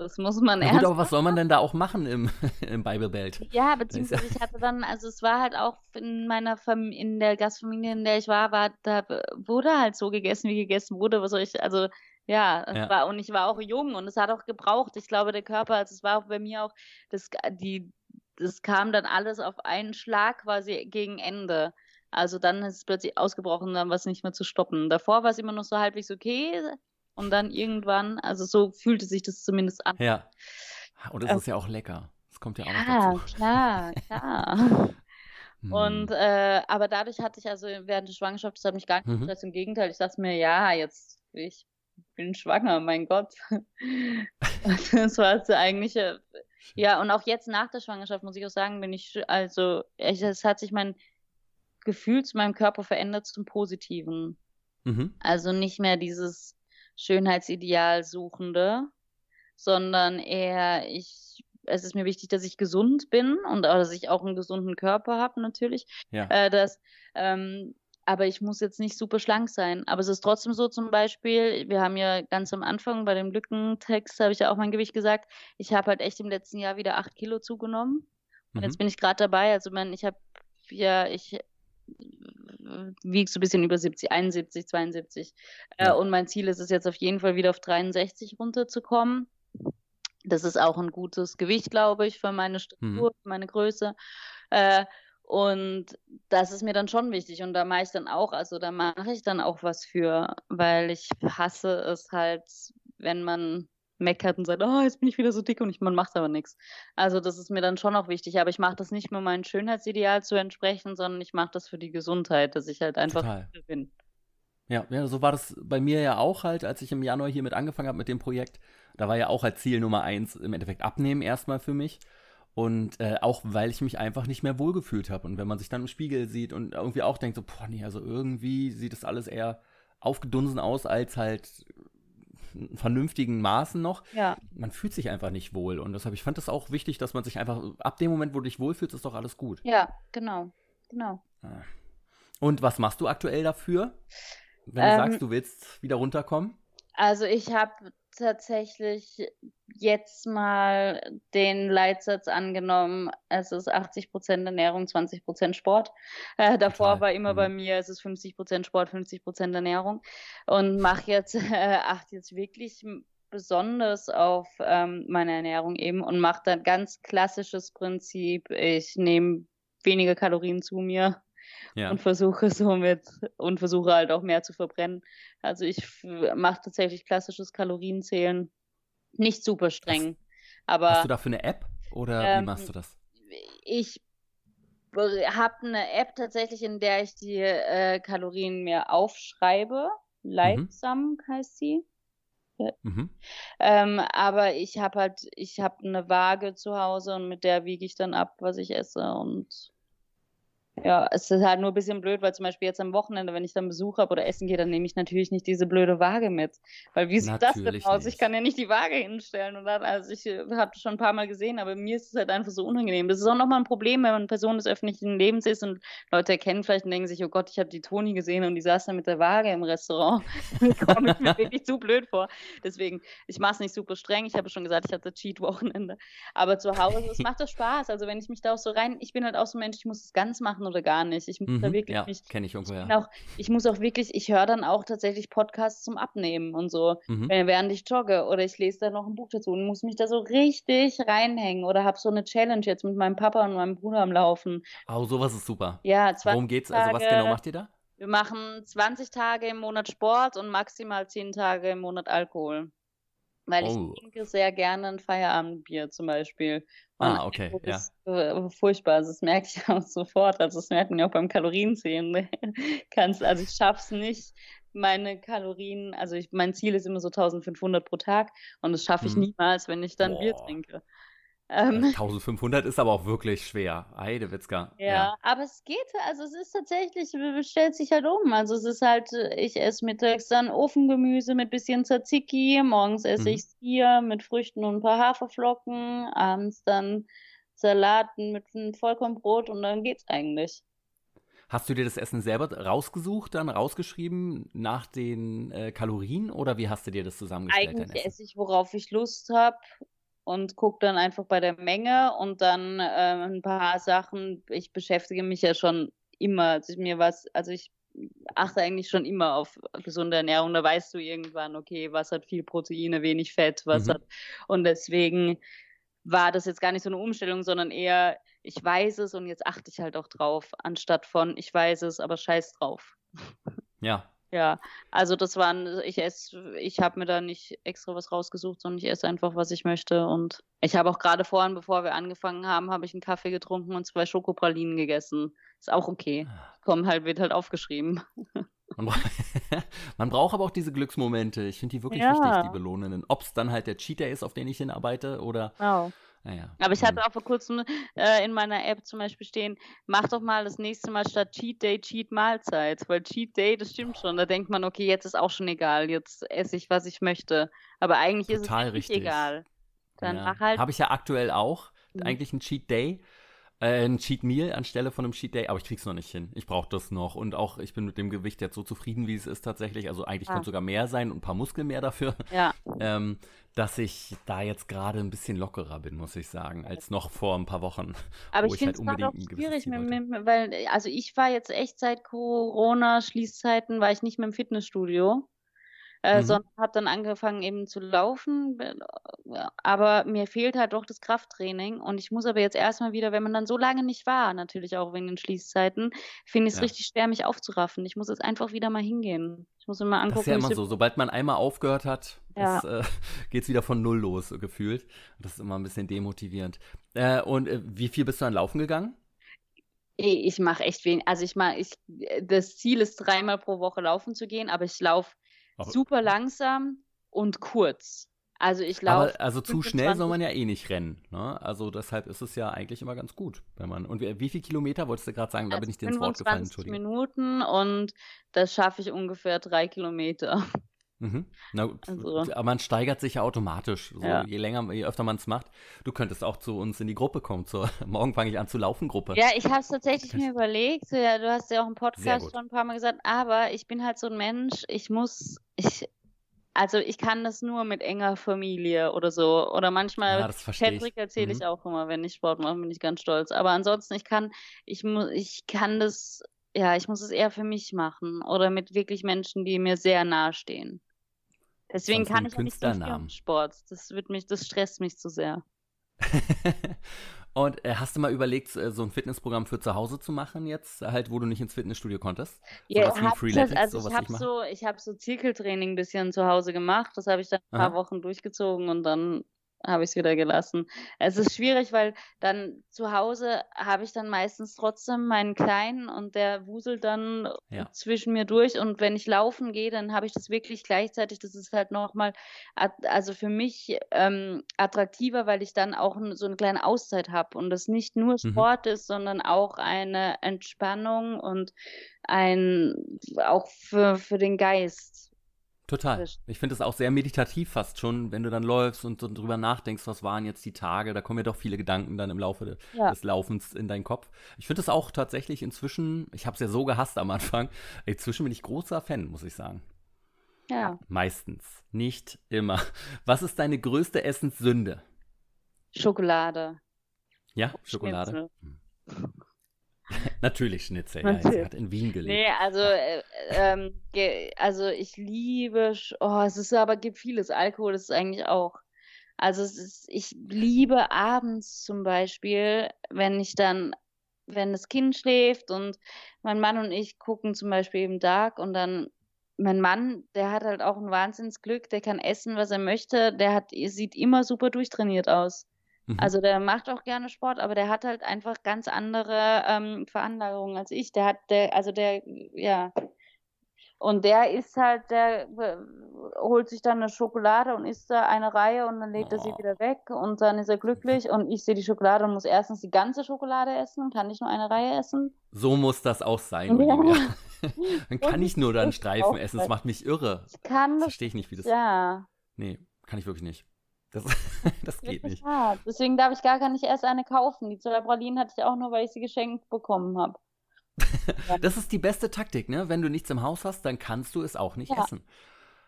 Das muss man erst. Gut, aber was soll man denn da auch machen im, im Bible Belt? Ja, beziehungsweise ich hatte dann, also es war halt auch in meiner Familie, in der Gastfamilie, in der ich war, war, da wurde halt so gegessen, wie gegessen wurde. Was soll ich, also ja, ja. War, und ich war auch jung und es hat auch gebraucht. Ich glaube, der Körper, also es war auch bei mir auch, das, die, das kam dann alles auf einen Schlag quasi gegen Ende. Also dann ist es plötzlich ausgebrochen, dann war es nicht mehr zu stoppen. Davor war es immer noch so halbwegs okay, und dann irgendwann, also so fühlte sich das zumindest an. Ja. Und es äh, ist ja auch lecker. Das kommt ja auch ja, noch dazu. Klar, klar. Hm. Und äh, aber dadurch hatte ich also während der Schwangerschaft, das hat mich gar nicht mhm. Im Gegenteil, ich dachte mir, ja, jetzt ich bin schwanger, mein Gott. das war das eigentliche. Ja, und auch jetzt nach der Schwangerschaft muss ich auch sagen, bin ich also es hat sich mein Gefühl zu meinem Körper verändert zum Positiven. Mhm. Also nicht mehr dieses Schönheitsideal suchende, sondern eher ich es ist mir wichtig, dass ich gesund bin und dass ich auch einen gesunden Körper habe natürlich. Ja. Äh, dass, ähm, aber ich muss jetzt nicht super schlank sein. Aber es ist trotzdem so zum Beispiel, wir haben ja ganz am Anfang bei dem Lückentext, habe ich ja auch mein Gewicht gesagt, ich habe halt echt im letzten Jahr wieder acht Kilo zugenommen. Und mhm. jetzt bin ich gerade dabei, also man, ich habe ja, ich wiege so ein bisschen über 70, 71, 72. Ja. Äh, und mein Ziel ist es jetzt auf jeden Fall wieder auf 63 runterzukommen. Das ist auch ein gutes Gewicht, glaube ich, für meine Struktur, mhm. für meine Größe. Äh, und das ist mir dann schon wichtig. Und da mache ich dann auch, also da mache ich dann auch was für, weil ich hasse es halt, wenn man meckert und sagt, oh, jetzt bin ich wieder so dick und ich, man macht aber nichts. Also das ist mir dann schon auch wichtig. Aber ich mache das nicht, um meinem Schönheitsideal zu entsprechen, sondern ich mache das für die Gesundheit, dass ich halt einfach Total. bin. Ja, ja, so war das bei mir ja auch halt, als ich im Januar hier mit angefangen habe mit dem Projekt. Da war ja auch als Ziel Nummer eins im Endeffekt abnehmen erstmal für mich. Und äh, auch weil ich mich einfach nicht mehr wohlgefühlt habe. Und wenn man sich dann im Spiegel sieht und irgendwie auch denkt, so, boah, nee, also irgendwie sieht das alles eher aufgedunsen aus als halt vernünftigen Maßen noch. Ja. Man fühlt sich einfach nicht wohl. Und deshalb, ich fand das auch wichtig, dass man sich einfach, ab dem Moment, wo du dich wohlfühlst, ist doch alles gut. Ja, genau. Genau. Ah. Und was machst du aktuell dafür? Wenn du ähm, sagst, du willst wieder runterkommen? Also ich habe tatsächlich jetzt mal den Leitsatz angenommen, es ist 80 Prozent Ernährung, 20 Prozent Sport. Äh, davor Total. war immer mhm. bei mir, es ist 50 Prozent Sport, 50 Prozent Ernährung und mache jetzt, äh, achte jetzt wirklich besonders auf ähm, meine Ernährung eben und mache dann ganz klassisches Prinzip. Ich nehme weniger Kalorien zu mir ja. und versuche somit und versuche halt auch mehr zu verbrennen. Also ich mache tatsächlich klassisches Kalorienzählen, nicht super streng. Hast, aber hast du dafür eine App oder ähm, wie machst du das? Ich habe eine App tatsächlich, in der ich die äh, Kalorien mir aufschreibe. Livesum mhm. heißt sie. Mhm. Ähm, aber ich habe halt, ich habe eine Waage zu Hause und mit der wiege ich dann ab, was ich esse und ja, es ist halt nur ein bisschen blöd, weil zum Beispiel jetzt am Wochenende, wenn ich dann Besuch habe oder essen gehe, dann nehme ich natürlich nicht diese blöde Waage mit. Weil wie sieht natürlich das denn aus? Nicht. Ich kann ja nicht die Waage hinstellen. Und dann, also ich äh, habe das schon ein paar Mal gesehen, aber mir ist es halt einfach so unangenehm. Das ist auch nochmal ein Problem, wenn man Person des öffentlichen Lebens ist und Leute erkennen vielleicht und denken sich, oh Gott, ich habe die Toni gesehen und die saß da mit der Waage im Restaurant. komme ich mir wirklich zu blöd vor. Deswegen, ich mache es nicht super streng. Ich habe schon gesagt, ich hatte Cheat-Wochenende. Aber zu Hause, es macht doch Spaß. Also wenn ich mich da auch so rein, ich bin halt auch so ein Mensch, ich muss es ganz machen oder gar nicht. Ich muss mhm, da wirklich ja, nicht. kenne ich irgendwo, ja. Auch, ich muss auch wirklich, ich höre dann auch tatsächlich Podcasts zum Abnehmen und so, mhm. während ich jogge oder ich lese da noch ein Buch dazu und muss mich da so richtig reinhängen oder habe so eine Challenge jetzt mit meinem Papa und meinem Bruder am Laufen. Oh, sowas ist super. Ja, Worum geht's? Also was genau macht ihr da? Wir machen 20 Tage im Monat Sport und maximal 10 Tage im Monat Alkohol. Weil oh. ich trinke sehr gerne ein Feierabendbier zum Beispiel. Ah, okay. Ja. Ist äh, furchtbar. Also das merke ich auch sofort. Also das merkt man ja auch beim Kalorienzählen. Kannst, also ich schaffe es nicht, meine Kalorien, also ich, mein Ziel ist immer so 1500 pro Tag und das schaffe ich hm. niemals, wenn ich dann Boah. Bier trinke. Ähm, 1500 ist aber auch wirklich schwer. Heidewitzka. Ja, ja, aber es geht, also es ist tatsächlich, stellt sich halt um. Also es ist halt, ich esse mittags dann Ofengemüse mit bisschen Tzatziki, morgens esse mhm. ich hier mit Früchten und ein paar Haferflocken, abends dann Salaten mit einem Vollkornbrot und dann geht's eigentlich. Hast du dir das Essen selber rausgesucht, dann rausgeschrieben nach den äh, Kalorien oder wie hast du dir das zusammengestellt? Eigentlich esse ich, worauf ich Lust habe und gucke dann einfach bei der Menge und dann äh, ein paar Sachen. Ich beschäftige mich ja schon immer, also mir was, also ich achte eigentlich schon immer auf gesunde Ernährung. Da weißt du irgendwann, okay, was hat viel Proteine, wenig Fett, was mhm. hat. Und deswegen war das jetzt gar nicht so eine Umstellung, sondern eher, ich weiß es und jetzt achte ich halt auch drauf, anstatt von, ich weiß es, aber scheiß drauf. Ja, ja, also das waren, ich esse, ich habe mir da nicht extra was rausgesucht, sondern ich esse einfach, was ich möchte. Und ich habe auch gerade vorhin, bevor wir angefangen haben, habe ich einen Kaffee getrunken und zwei Schokopralinen gegessen. Ist auch okay. Ah. Kommt halt, wird halt aufgeschrieben. Man, bra man braucht aber auch diese Glücksmomente. Ich finde die wirklich ja. wichtig, die belohnenden. Ob es dann halt der Cheater ist, auf den ich hinarbeite, oder oh. Naja. Aber ich hatte hm. auch vor kurzem äh, in meiner App zum Beispiel stehen, mach doch mal das nächste Mal statt Cheat Day Cheat Mahlzeit. Weil Cheat Day, das stimmt schon. Da denkt man, okay, jetzt ist auch schon egal, jetzt esse ich, was ich möchte. Aber eigentlich Total ist es nicht richtig. egal. Dann Ja. mach halt. Habe ich ja aktuell auch. Mhm. Eigentlich ein Cheat Day. Äh, ein Cheat Meal anstelle von einem Cheat Day, aber ich krieg's noch nicht hin. Ich brauche das noch. Und auch, ich bin mit dem Gewicht jetzt so zufrieden, wie es ist tatsächlich. Also eigentlich Ah. könnte sogar mehr sein und ein paar Muskeln mehr dafür. Ja, Ähm, dass ich da jetzt gerade ein bisschen lockerer bin, muss ich sagen, als noch vor ein paar Wochen. aber ich halt finde es gerade auch schwierig, mit, mit, weil, also ich war jetzt echt seit Corona-Schließzeiten, war ich nicht mehr im Fitnessstudio. Äh, Mhm. sondern habe dann angefangen eben zu laufen, äh, aber mir fehlt halt doch das Krafttraining und ich muss aber jetzt erstmal wieder, wenn man dann so lange nicht war, natürlich auch wegen den Schließzeiten, finde ich es Ja. richtig schwer, mich aufzuraffen. Ich muss jetzt einfach wieder mal hingehen. Ich muss mir mal Das angucken, ist ja immer es so, sobald man einmal aufgehört hat, Ja. das, äh, geht's wieder von Null los, gefühlt. Das ist immer ein bisschen demotivierend. Äh, und äh, wie viel bist du an Laufen gegangen? Ich mache echt wenig. Also ich mache, ich, das Ziel ist dreimal pro Woche laufen zu gehen, aber ich laufe Aber- super langsam und kurz. Also ich laufe. Aber also zu schnell soll 25 man ja eh nicht rennen. Ne? Also deshalb ist es ja eigentlich immer ganz gut, wenn man. Und wie, wie viel Kilometer wolltest du gerade sagen? Da bin ich dir ins Wort gefallen, 25 Entschuldige. Minuten und das schaffe ich ungefähr drei Kilometer. Mhm. Na, gut, Also- aber man steigert sich ja automatisch. So, Ja. Je länger, je öfter man es macht. Du könntest auch zu uns in die Gruppe kommen. Zur, morgen fange ich an zu laufen Gruppe. Ja, ich habe es tatsächlich mir überlegt. So, Ja, du hast ja auch im Podcast schon ein paar Mal gesagt, aber ich bin halt so ein Mensch, ich muss, ich, also ich kann das nur mit enger Familie oder so. Oder manchmal Ja, ich. Patrick erzähle ich Mhm. auch immer, wenn ich Sport mache, bin ich ganz stolz. Aber ansonsten, ich kann, ich muss, ich kann das, ja, ich muss es eher für mich machen oder mit wirklich Menschen, die mir sehr nahe stehen. Deswegen Sonst kann ich nicht so Künstlernamen. Sport. Das wird mich, das stresst mich zu sehr. Und äh, hast du mal überlegt, äh, so ein Fitnessprogramm für zu Hause zu machen jetzt, halt, wo du nicht ins Fitnessstudio konntest? Hab Freeletics, das- also ich habe so, ich habe so Zirkeltraining ein bisschen zu Hause gemacht. Das habe ich dann ein paar Aha. Wochen durchgezogen und dann habe ich es wieder gelassen. Es ist schwierig, weil dann zu Hause habe ich dann meistens trotzdem meinen Kleinen und der wuselt dann Ja. zwischen mir durch und wenn ich laufen gehe, dann habe ich das wirklich gleichzeitig. Das ist halt nochmal, also für mich ähm, attraktiver, weil ich dann auch so eine kleine Auszeit habe und das nicht nur Mhm. Sport ist, sondern auch eine Entspannung und ein auch für, für den Geist. Total. Ich finde es auch sehr meditativ fast schon, wenn du dann läufst und so drüber nachdenkst, was waren jetzt die Tage. Da kommen ja doch viele Gedanken dann im Laufe de Ja. des Laufens in deinen Kopf. Ich finde es auch tatsächlich inzwischen, ich habe es ja so gehasst am Anfang, inzwischen bin ich großer Fan, muss ich sagen. Ja. Meistens, nicht immer. Was ist deine größte Essenssünde? Schokolade. Ja, Schokolade. Schnitzel. Natürlich Schnitzel. Ja, Natürlich. sie hat in Wien gelebt. Nee, also, äh, ähm, also ich liebe, oh, es ist aber, gibt vieles. Alkohol ist es eigentlich auch. Also es ist, ich liebe abends zum Beispiel, wenn ich dann, wenn das Kind schläft und mein Mann und ich gucken zum Beispiel eben Dark und dann mein Mann, der hat halt auch ein Wahnsinnsglück, der kann essen, was er möchte, der hat, sieht immer super durchtrainiert aus. Mhm. Also der macht auch gerne Sport, aber der hat halt einfach ganz andere ähm, Veranlagungen als ich. Der hat, der, also der, ja. Und der isst halt, der äh, holt sich dann eine Schokolade und isst da eine Reihe und dann legt er sie Oh. wieder weg und dann ist er glücklich und ich sehe die Schokolade und muss erstens die ganze Schokolade essen, kann nicht nur eine Reihe essen. So muss das auch sein, Ja. Dann kann Und ich nur dann Streifen essen. Das macht mich irre. Ich kann das, Verstehe ich nicht, wie das. ja, Nee, kann ich wirklich nicht. Das, das geht nicht. hart. Deswegen darf ich gar, nicht erst eine kaufen. Die Cerebralin hatte ich auch nur, weil ich sie geschenkt bekommen habe. Das ist die beste Taktik, ne? Wenn du nichts im Haus hast, dann kannst du es auch nicht Ja. essen.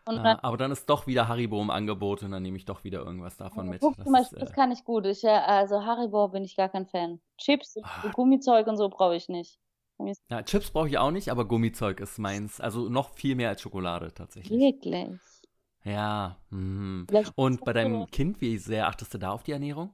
Äh, dann aber dann ist doch wieder Haribo im Angebot und dann nehme ich doch wieder irgendwas davon mit. Das zum Beispiel, ist, das äh, kann ich gut. Ich, äh, also Haribo bin ich gar kein Fan. Chips, Ah. Gummizeug und so brauche ich nicht. ja, Chips brauche ich auch nicht, aber Gummizeug ist meins. Also noch viel mehr als Schokolade tatsächlich. Wirklich. Ja. mhm. Und bei deinem Kind, wie sehr achtest du da auf die Ernährung?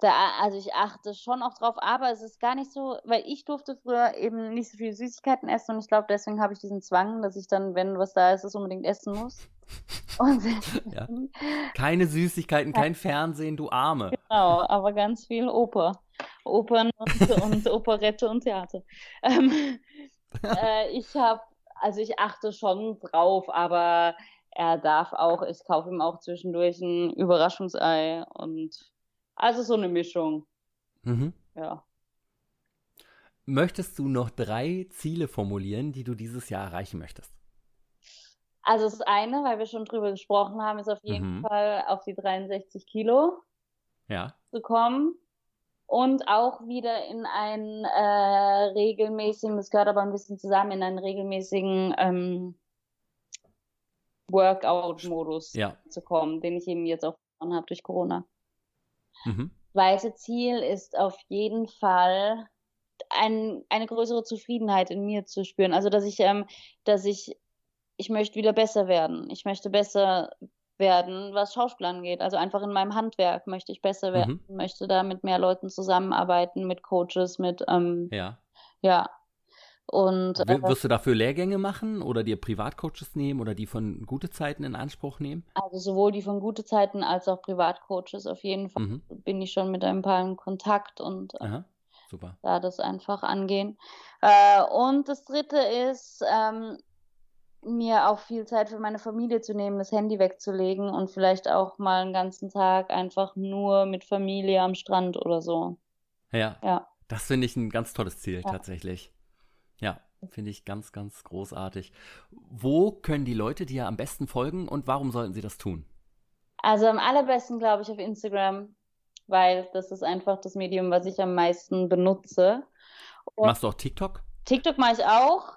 Da, also ich achte schon auch drauf, aber es ist gar nicht so, weil ich durfte früher eben nicht so viel Süßigkeiten essen und ich glaube, deswegen habe ich diesen Zwang, dass ich dann, wenn was da ist, es unbedingt essen muss. Und Ja. Keine Süßigkeiten, kein Fernsehen, du Arme. Genau, aber ganz viel Oper. Opern und, und Operette und Theater. Ähm, äh, ich habe, also ich achte schon drauf, aber er darf auch, ich kaufe ihm auch zwischendurch ein Überraschungsei und Also so eine Mischung. Mhm. Ja. Möchtest du noch drei Ziele formulieren, die du dieses Jahr erreichen möchtest? Also das eine, weil wir schon drüber gesprochen haben, ist auf jeden Mhm. Fall auf die 63 Kilo Ja. zu kommen und auch wieder in einen äh, regelmäßigen, das gehört aber ein bisschen zusammen, in einen regelmäßigen ähm, Workout-Modus Ja. zu kommen, den ich eben jetzt auch verloren habe durch Corona. Mhm. Zweite Ziel ist auf jeden Fall ein, eine größere Zufriedenheit in mir zu spüren. Also dass ich, ähm, dass ich, ich möchte wieder besser werden. Ich möchte besser werden, was Schauspiel angeht. Also einfach in meinem Handwerk möchte ich besser werden, möchte da mit mehr Leuten zusammenarbeiten, mit Coaches, mit ähm, Ja. ja. Und äh, wirst du dafür Lehrgänge machen oder dir Privatcoaches nehmen oder die von gute Zeiten in Anspruch nehmen? also sowohl die von gute Zeiten als auch Privatcoaches auf jeden Fall Mhm. bin ich schon mit ein paar in Kontakt und äh. Super. da das einfach angehen. Äh, und das dritte ist, ähm, mir auch viel Zeit für meine Familie zu nehmen, das Handy wegzulegen und vielleicht auch mal einen ganzen Tag einfach nur mit Familie am Strand oder so. Ja. Ja. Das finde ich ein ganz tolles Ziel Ja. tatsächlich. Ja, finde ich ganz, ganz großartig. Wo können die Leute dir am besten folgen und warum sollten sie das tun? Also am allerbesten, glaube ich, auf Instagram, weil das ist einfach das Medium, was ich am meisten benutze. Und Machst du auch TikTok? TikTok mache ich auch.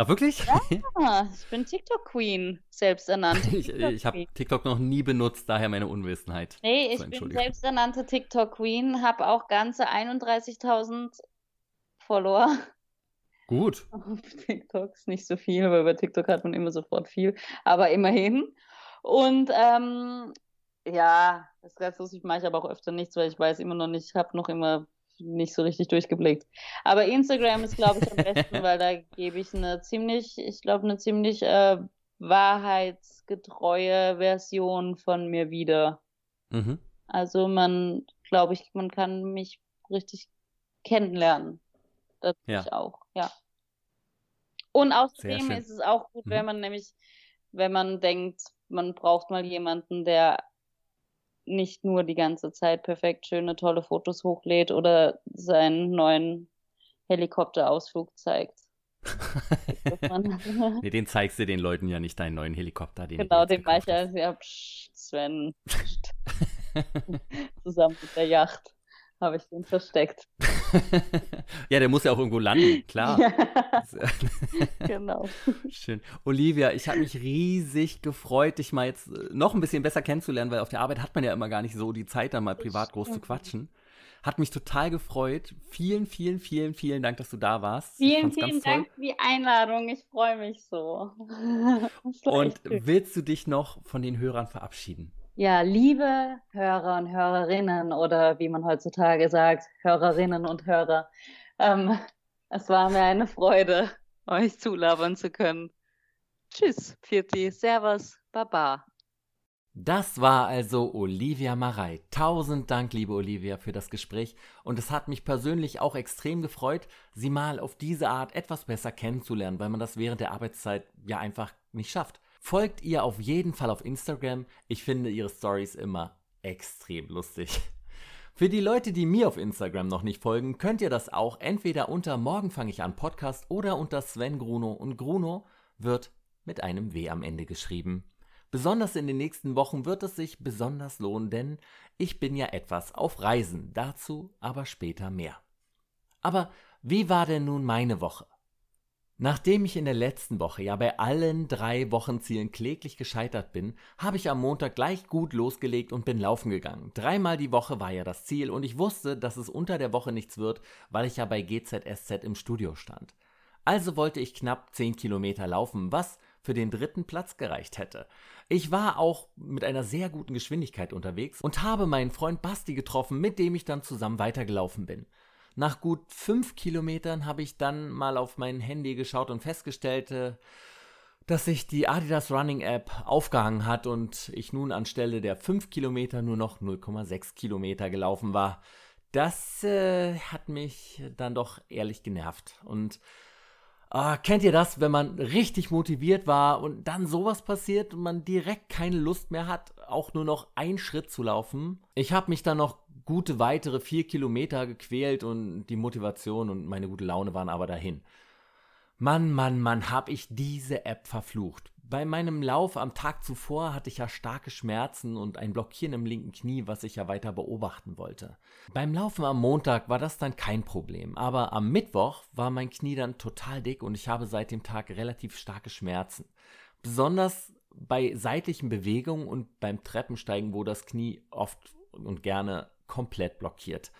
Ah, wirklich? Ah, ich bin TikTok-Queen, selbsternannte ich ich habe. TikTok noch nie benutzt, daher meine Unwissenheit. Nee, So, ich bin selbsternannte TikTok-Queen, habe auch ganze 31.000 Follower Gut. auf TikTok. Ist nicht so viel, weil bei TikTok hat man immer sofort viel, aber immerhin. Und ähm, ja, das ist ganz lustig, mache ich aber auch öfter nichts, weil ich weiß immer noch nicht, habe noch immer nicht so richtig durchgeblickt. Aber Instagram ist, glaube ich, am besten, weil da gebe ich eine ziemlich, ich glaube, eine ziemlich äh, wahrheitsgetreue Version von mir wieder. Mhm. Also man, glaube ich, man kann mich richtig kennenlernen. Das Ja. ich auch, ja. Und außerdem ist es auch gut, wenn Mhm. man nämlich, wenn man denkt, man braucht mal jemanden, der nicht nur die ganze Zeit perfekt schöne, tolle Fotos hochlädt oder seinen neuen Helikopterausflug zeigt. Nee, den zeigst du den Leuten ja nicht, deinen neuen Helikopter. Den genau, den mache ich ja, Sven, zusammen mit der Yacht habe ich den versteckt. ja, der muss ja auch irgendwo landen, klar. Ja, genau. Schön. Olivia, ich habe mich riesig gefreut, dich mal jetzt äh, noch ein bisschen besser kennenzulernen, weil auf der Arbeit hat man ja immer gar nicht so die Zeit, da mal privat groß zu quatschen. Hat mich total gefreut. Vielen, vielen, vielen, vielen Dank, dass du da warst. Vielen, vielen. Dank für die Einladung. Ich freue mich so. Und willst du dich noch von den Hörern verabschieden? Ja, liebe Hörer und Hörerinnen oder wie man heutzutage sagt, Hörerinnen und Hörer, ähm, es war mir eine Freude, euch zulabern zu können. Tschüss, Pfiati, Servus, Baba. Das war also Olivia Marei. Tausend Dank, liebe Olivia, für das Gespräch. Und es hat mich persönlich auch extrem gefreut, Sie mal auf diese Art etwas besser kennenzulernen, weil man das während der Arbeitszeit ja einfach nicht schafft. Folgt ihr auf jeden Fall auf Instagram. Ich finde ihre Stories immer extrem lustig. Für die Leute, die mir auf Instagram noch nicht folgen, könnt ihr das auch entweder unter Morgen fange ich an Podcast oder unter Sven Gruno. Und Gruno wird mit einem W am Ende geschrieben. Besonders in den nächsten Wochen wird es sich besonders lohnen, denn ich bin ja etwas auf Reisen. Dazu aber später mehr. Aber wie war denn nun meine Woche? Nachdem ich in der letzten Woche ja bei allen drei Wochenzielen kläglich gescheitert bin, habe ich am Montag gleich gut losgelegt und bin laufen gegangen. Dreimal die Woche war ja das Ziel und ich wusste, dass es unter der Woche nichts wird, weil ich ja bei GZSZ im Studio stand. Also wollte ich knapp 10 Kilometer laufen, was für den dritten Platz gereicht hätte. Ich war auch mit einer sehr guten Geschwindigkeit unterwegs und habe meinen Freund Basti getroffen, mit dem ich dann zusammen weitergelaufen bin. Nach gut fünf Kilometern habe ich dann mal auf mein Handy geschaut und festgestellt, äh, dass sich die Adidas Running App aufgehangen hat und ich nun anstelle der 5 Kilometer nur noch 0,6 Kilometer gelaufen war. Das äh, hat mich dann doch ehrlich genervt. Und Ah, kennt ihr das, wenn man richtig motiviert war und dann sowas passiert und man direkt keine Lust mehr hat, auch nur noch einen Schritt zu laufen? Ich habe mich dann noch gute weitere vier Kilometer gequält und die Motivation und meine gute Laune waren aber dahin. Mann, Mann, Mann, hab ich diese App verflucht. Bei meinem Lauf am Tag zuvor hatte ich ja starke Schmerzen und ein Blockieren im linken Knie, was ich ja weiter beobachten wollte. Beim Laufen am Montag war das dann kein Problem, aber am Mittwoch war mein Knie dann total dick und ich habe seit dem Tag relativ starke Schmerzen. Besonders bei seitlichen Bewegungen und beim Treppensteigen, wo das Knie oft und gerne komplett blockiert.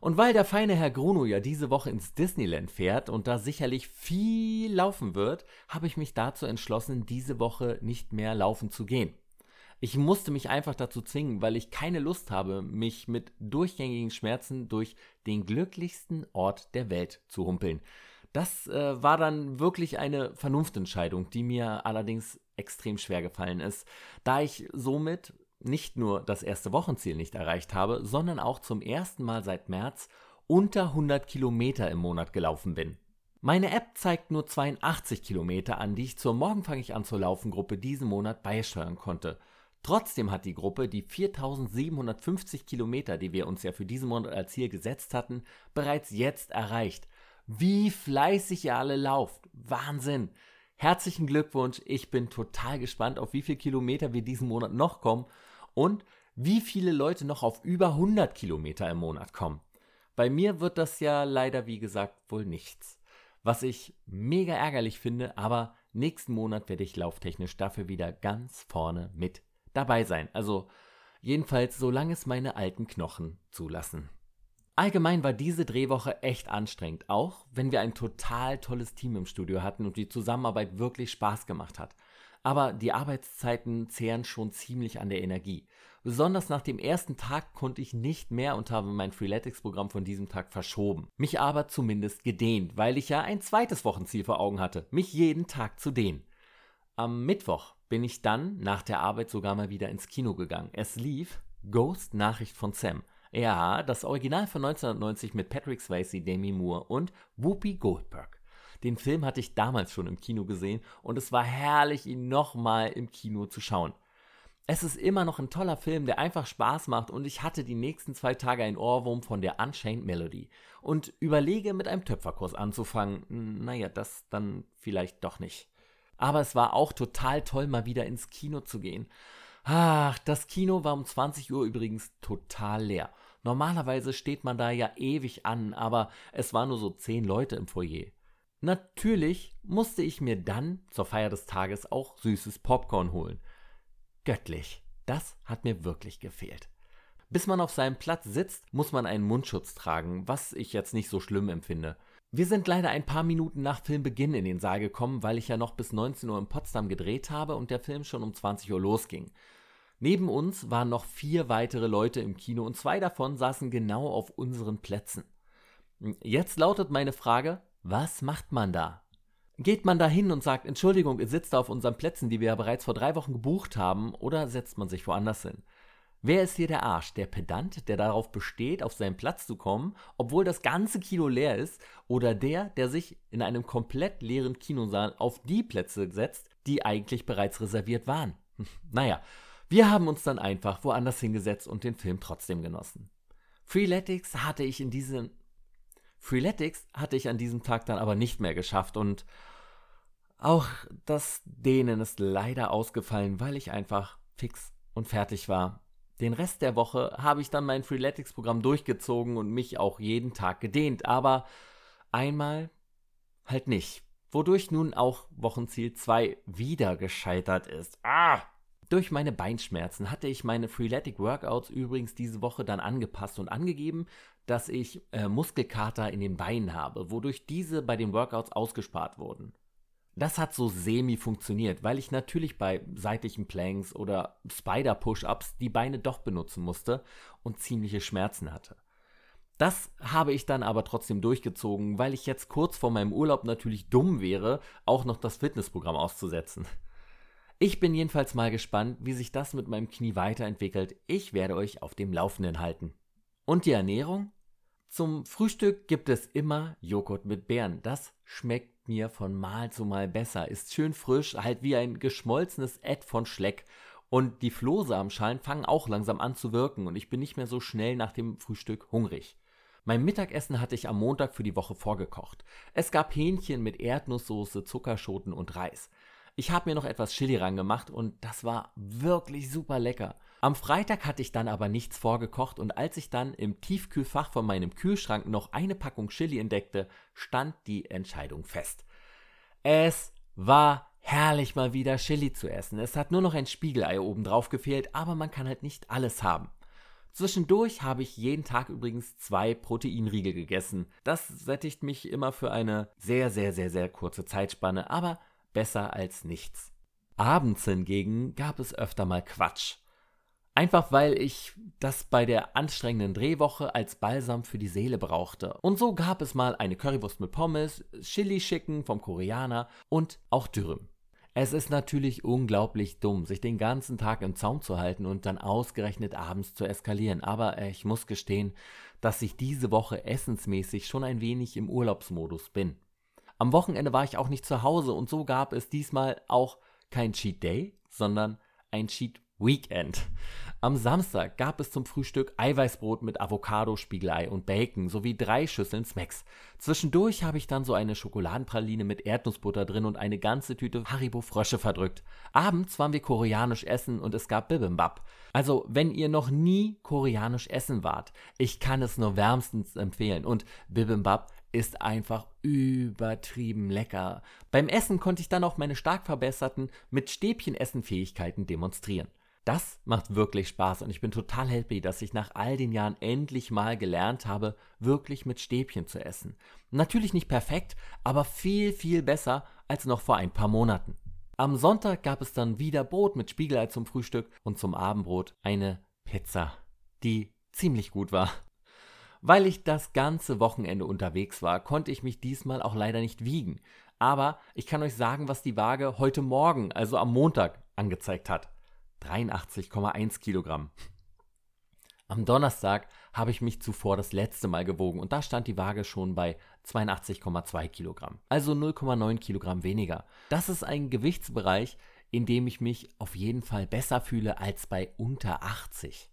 Und weil der feine Herr Gruno ja diese Woche ins Disneyland fährt und da sicherlich viel laufen wird, habe ich mich dazu entschlossen, diese Woche nicht mehr laufen zu gehen. Ich musste mich einfach dazu zwingen, weil ich keine Lust habe, mich mit durchgängigen Schmerzen durch den glücklichsten Ort der Welt zu humpeln. Das äh, war dann wirklich eine Vernunftentscheidung, die mir allerdings extrem schwer gefallen ist, da ich somit nicht nur das erste Wochenziel nicht erreicht habe, sondern auch zum ersten Mal seit März unter 100 Kilometer im Monat gelaufen bin. Meine App zeigt nur 82 Kilometer an, die ich zur Morgen fange ich an zu laufen Gruppe diesen Monat beisteuern konnte. Trotzdem hat die Gruppe die 4750 Kilometer, die wir uns ja für diesen Monat als Ziel gesetzt hatten, bereits jetzt erreicht. Wie fleißig ihr alle lauft. Wahnsinn. Herzlichen Glückwunsch. Ich bin total gespannt, auf wie viele Kilometer wir diesen Monat noch kommen und wie viele Leute noch auf über 100 Kilometer im Monat kommen. Bei mir wird das ja leider, wie gesagt, wohl nichts. Was ich mega ärgerlich finde, aber nächsten Monat werde ich lauftechnisch dafür wieder ganz vorne mit dabei sein. Also jedenfalls, solange es meine alten Knochen zulassen. Allgemein war diese Drehwoche echt anstrengend, auch wenn wir ein total tolles Team im Studio hatten und die Zusammenarbeit wirklich Spaß gemacht hat aber die Arbeitszeiten zehren schon ziemlich an der Energie. Besonders nach dem ersten Tag konnte ich nicht mehr und habe mein Freeletics-Programm von diesem Tag verschoben. Mich aber zumindest gedehnt, weil ich ja ein zweites Wochenziel vor Augen hatte, mich jeden Tag zu dehnen. Am Mittwoch bin ich dann nach der Arbeit sogar mal wieder ins Kino gegangen. Es lief Ghost Nachricht von Sam. Ja, das Original von 1990 mit Patrick Swayze, Demi Moore und Whoopi Goldberg. Den Film hatte ich damals schon im Kino gesehen und es war herrlich, ihn nochmal im Kino zu schauen. Es ist immer noch ein toller Film, der einfach Spaß macht und ich hatte die nächsten zwei Tage ein Ohrwurm von der Unchained Melody und überlege mit einem Töpferkurs anzufangen. Naja, das dann vielleicht doch nicht. Aber es war auch total toll, mal wieder ins Kino zu gehen. Ach, das Kino war um 20 Uhr übrigens total leer. Normalerweise steht man da ja ewig an, aber es waren nur so zehn Leute im Foyer. Natürlich musste ich mir dann zur Feier des Tages auch süßes Popcorn holen. Göttlich, das hat mir wirklich gefehlt. Bis man auf seinem Platz sitzt, muss man einen Mundschutz tragen, was ich jetzt nicht so schlimm empfinde. Wir sind leider ein paar Minuten nach Filmbeginn in den Saal gekommen, weil ich ja noch bis 19 Uhr in Potsdam gedreht habe und der Film schon um 20 Uhr losging. Neben uns waren noch vier weitere Leute im Kino und zwei davon saßen genau auf unseren Plätzen. Jetzt lautet meine Frage, was macht man da? Geht man da hin und sagt, Entschuldigung, ihr sitzt da auf unseren Plätzen, die wir ja bereits vor drei Wochen gebucht haben, oder setzt man sich woanders hin? Wer ist hier der Arsch? Der Pedant, der darauf besteht, auf seinen Platz zu kommen, obwohl das ganze Kino leer ist, oder der, der sich in einem komplett leeren Kinosaal auf die Plätze setzt, die eigentlich bereits reserviert waren? naja, wir haben uns dann einfach woanders hingesetzt und den Film trotzdem genossen. Freeletics hatte ich in diesem Freeletics hatte ich an diesem Tag dann aber nicht mehr geschafft und auch das Dehnen ist leider ausgefallen, weil ich einfach fix und fertig war. Den Rest der Woche habe ich dann mein Freeletics-Programm durchgezogen und mich auch jeden Tag gedehnt, aber einmal halt nicht. Wodurch nun auch Wochenziel 2 wieder gescheitert ist. Ah! Durch meine Beinschmerzen hatte ich meine Freeletic Workouts übrigens diese Woche dann angepasst und angegeben, dass ich äh, Muskelkater in den Beinen habe, wodurch diese bei den Workouts ausgespart wurden. Das hat so semi funktioniert, weil ich natürlich bei seitlichen Planks oder Spider-Push-Ups die Beine doch benutzen musste und ziemliche Schmerzen hatte. Das habe ich dann aber trotzdem durchgezogen, weil ich jetzt kurz vor meinem Urlaub natürlich dumm wäre, auch noch das Fitnessprogramm auszusetzen. Ich bin jedenfalls mal gespannt, wie sich das mit meinem Knie weiterentwickelt. Ich werde euch auf dem Laufenden halten. Und die Ernährung? Zum Frühstück gibt es immer Joghurt mit Beeren. Das schmeckt mir von Mal zu Mal besser, ist schön frisch, halt wie ein geschmolzenes Ed von Schleck. Und die Flohsamenschalen fangen auch langsam an zu wirken und ich bin nicht mehr so schnell nach dem Frühstück hungrig. Mein Mittagessen hatte ich am Montag für die Woche vorgekocht. Es gab Hähnchen mit Erdnusssoße, Zuckerschoten und Reis. Ich habe mir noch etwas Chili rangemacht und das war wirklich super lecker. Am Freitag hatte ich dann aber nichts vorgekocht und als ich dann im Tiefkühlfach von meinem Kühlschrank noch eine Packung Chili entdeckte, stand die Entscheidung fest. Es war herrlich mal wieder Chili zu essen. Es hat nur noch ein Spiegelei oben drauf gefehlt, aber man kann halt nicht alles haben. Zwischendurch habe ich jeden Tag übrigens zwei Proteinriegel gegessen. Das sättigt mich immer für eine sehr, sehr, sehr, sehr kurze Zeitspanne, aber besser als nichts. Abends hingegen gab es öfter mal Quatsch. Einfach weil ich das bei der anstrengenden Drehwoche als Balsam für die Seele brauchte. Und so gab es mal eine Currywurst mit Pommes, Chili Chicken vom Koreaner und auch Dürüm. Es ist natürlich unglaublich dumm, sich den ganzen Tag im Zaum zu halten und dann ausgerechnet abends zu eskalieren. Aber ich muss gestehen, dass ich diese Woche essensmäßig schon ein wenig im Urlaubsmodus bin. Am Wochenende war ich auch nicht zu Hause und so gab es diesmal auch kein Cheat Day, sondern ein Cheat Weekend. Am Samstag gab es zum Frühstück Eiweißbrot mit Avocado, Spiegelei und Bacon sowie drei Schüsseln Smacks. Zwischendurch habe ich dann so eine Schokoladenpraline mit Erdnussbutter drin und eine ganze Tüte Haribo Frösche verdrückt. Abends waren wir koreanisch essen und es gab Bibimbap. Also, wenn ihr noch nie koreanisch essen wart, ich kann es nur wärmstens empfehlen und Bibimbap ist einfach übertrieben lecker. Beim Essen konnte ich dann auch meine stark verbesserten mit Stäbchen essen Fähigkeiten demonstrieren. Das macht wirklich Spaß und ich bin total happy, dass ich nach all den Jahren endlich mal gelernt habe, wirklich mit Stäbchen zu essen. Natürlich nicht perfekt, aber viel, viel besser als noch vor ein paar Monaten. Am Sonntag gab es dann wieder Brot mit Spiegelei zum Frühstück und zum Abendbrot eine Pizza, die ziemlich gut war. Weil ich das ganze Wochenende unterwegs war, konnte ich mich diesmal auch leider nicht wiegen. Aber ich kann euch sagen, was die Waage heute Morgen, also am Montag, angezeigt hat. 83,1 Kilogramm. Am Donnerstag habe ich mich zuvor das letzte Mal gewogen und da stand die Waage schon bei 82,2 Kilogramm, also 0,9 Kilogramm weniger. Das ist ein Gewichtsbereich, in dem ich mich auf jeden Fall besser fühle als bei unter 80.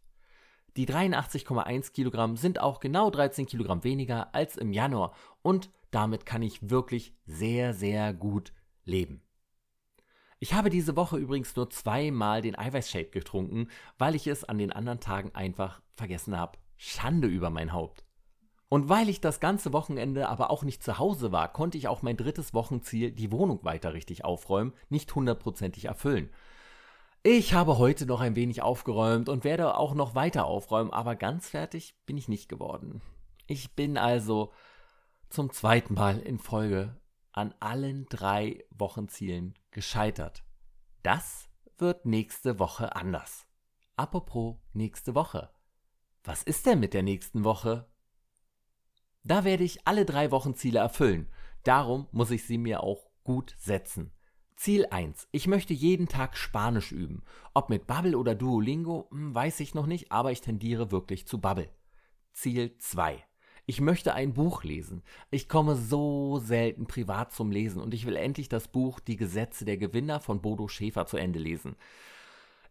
Die 83,1 Kilogramm sind auch genau 13 Kilogramm weniger als im Januar und damit kann ich wirklich sehr, sehr gut leben. Ich habe diese Woche übrigens nur zweimal den Eiweißshake getrunken, weil ich es an den anderen Tagen einfach vergessen habe. Schande über mein Haupt. Und weil ich das ganze Wochenende aber auch nicht zu Hause war, konnte ich auch mein drittes Wochenziel, die Wohnung weiter richtig aufräumen, nicht hundertprozentig erfüllen. Ich habe heute noch ein wenig aufgeräumt und werde auch noch weiter aufräumen, aber ganz fertig bin ich nicht geworden. Ich bin also zum zweiten Mal in Folge an allen drei Wochenzielen gescheitert. Das wird nächste Woche anders. Apropos nächste Woche. Was ist denn mit der nächsten Woche? Da werde ich alle drei Wochenziele erfüllen. Darum muss ich sie mir auch gut setzen. Ziel 1. Ich möchte jeden Tag Spanisch üben. Ob mit Bubble oder Duolingo, hm, weiß ich noch nicht, aber ich tendiere wirklich zu Bubble. Ziel 2. Ich möchte ein Buch lesen. Ich komme so selten privat zum Lesen und ich will endlich das Buch Die Gesetze der Gewinner von Bodo Schäfer zu Ende lesen.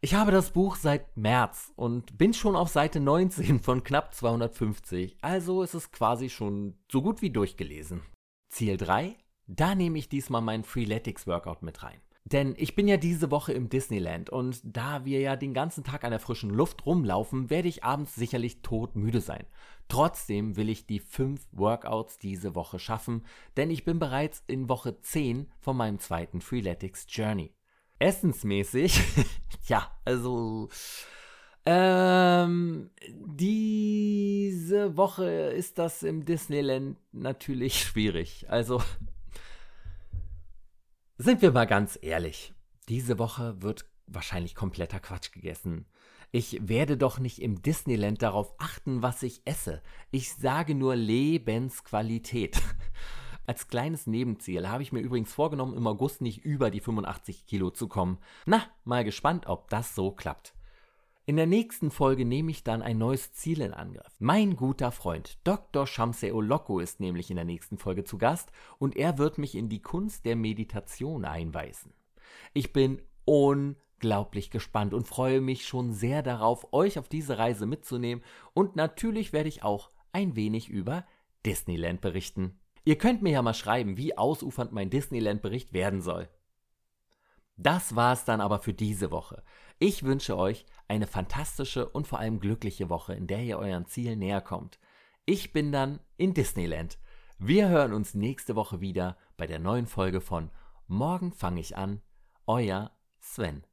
Ich habe das Buch seit März und bin schon auf Seite 19 von knapp 250, also ist es quasi schon so gut wie durchgelesen. Ziel 3? Da nehme ich diesmal meinen Freeletics Workout mit rein. Denn ich bin ja diese Woche im Disneyland und da wir ja den ganzen Tag an der frischen Luft rumlaufen, werde ich abends sicherlich todmüde sein. Trotzdem will ich die fünf Workouts diese Woche schaffen, denn ich bin bereits in Woche 10 von meinem zweiten Freeletics Journey. Essensmäßig, ja, also ähm, diese Woche ist das im Disneyland natürlich schwierig. Also sind wir mal ganz ehrlich, diese Woche wird wahrscheinlich kompletter Quatsch gegessen. Ich werde doch nicht im Disneyland darauf achten, was ich esse. Ich sage nur Lebensqualität. Als kleines Nebenziel habe ich mir übrigens vorgenommen, im August nicht über die 85 Kilo zu kommen. Na, mal gespannt, ob das so klappt. In der nächsten Folge nehme ich dann ein neues Ziel in Angriff. Mein guter Freund Dr. Shamse Oloko ist nämlich in der nächsten Folge zu Gast und er wird mich in die Kunst der Meditation einweisen. Ich bin unglaublich gespannt und freue mich schon sehr darauf, euch auf diese Reise mitzunehmen und natürlich werde ich auch ein wenig über Disneyland berichten. Ihr könnt mir ja mal schreiben, wie ausufernd mein Disneyland-Bericht werden soll. Das war's dann aber für diese Woche. Ich wünsche euch eine fantastische und vor allem glückliche Woche, in der ihr euren Zielen näher kommt. Ich bin dann in Disneyland. Wir hören uns nächste Woche wieder bei der neuen Folge von Morgen fange ich an. Euer Sven.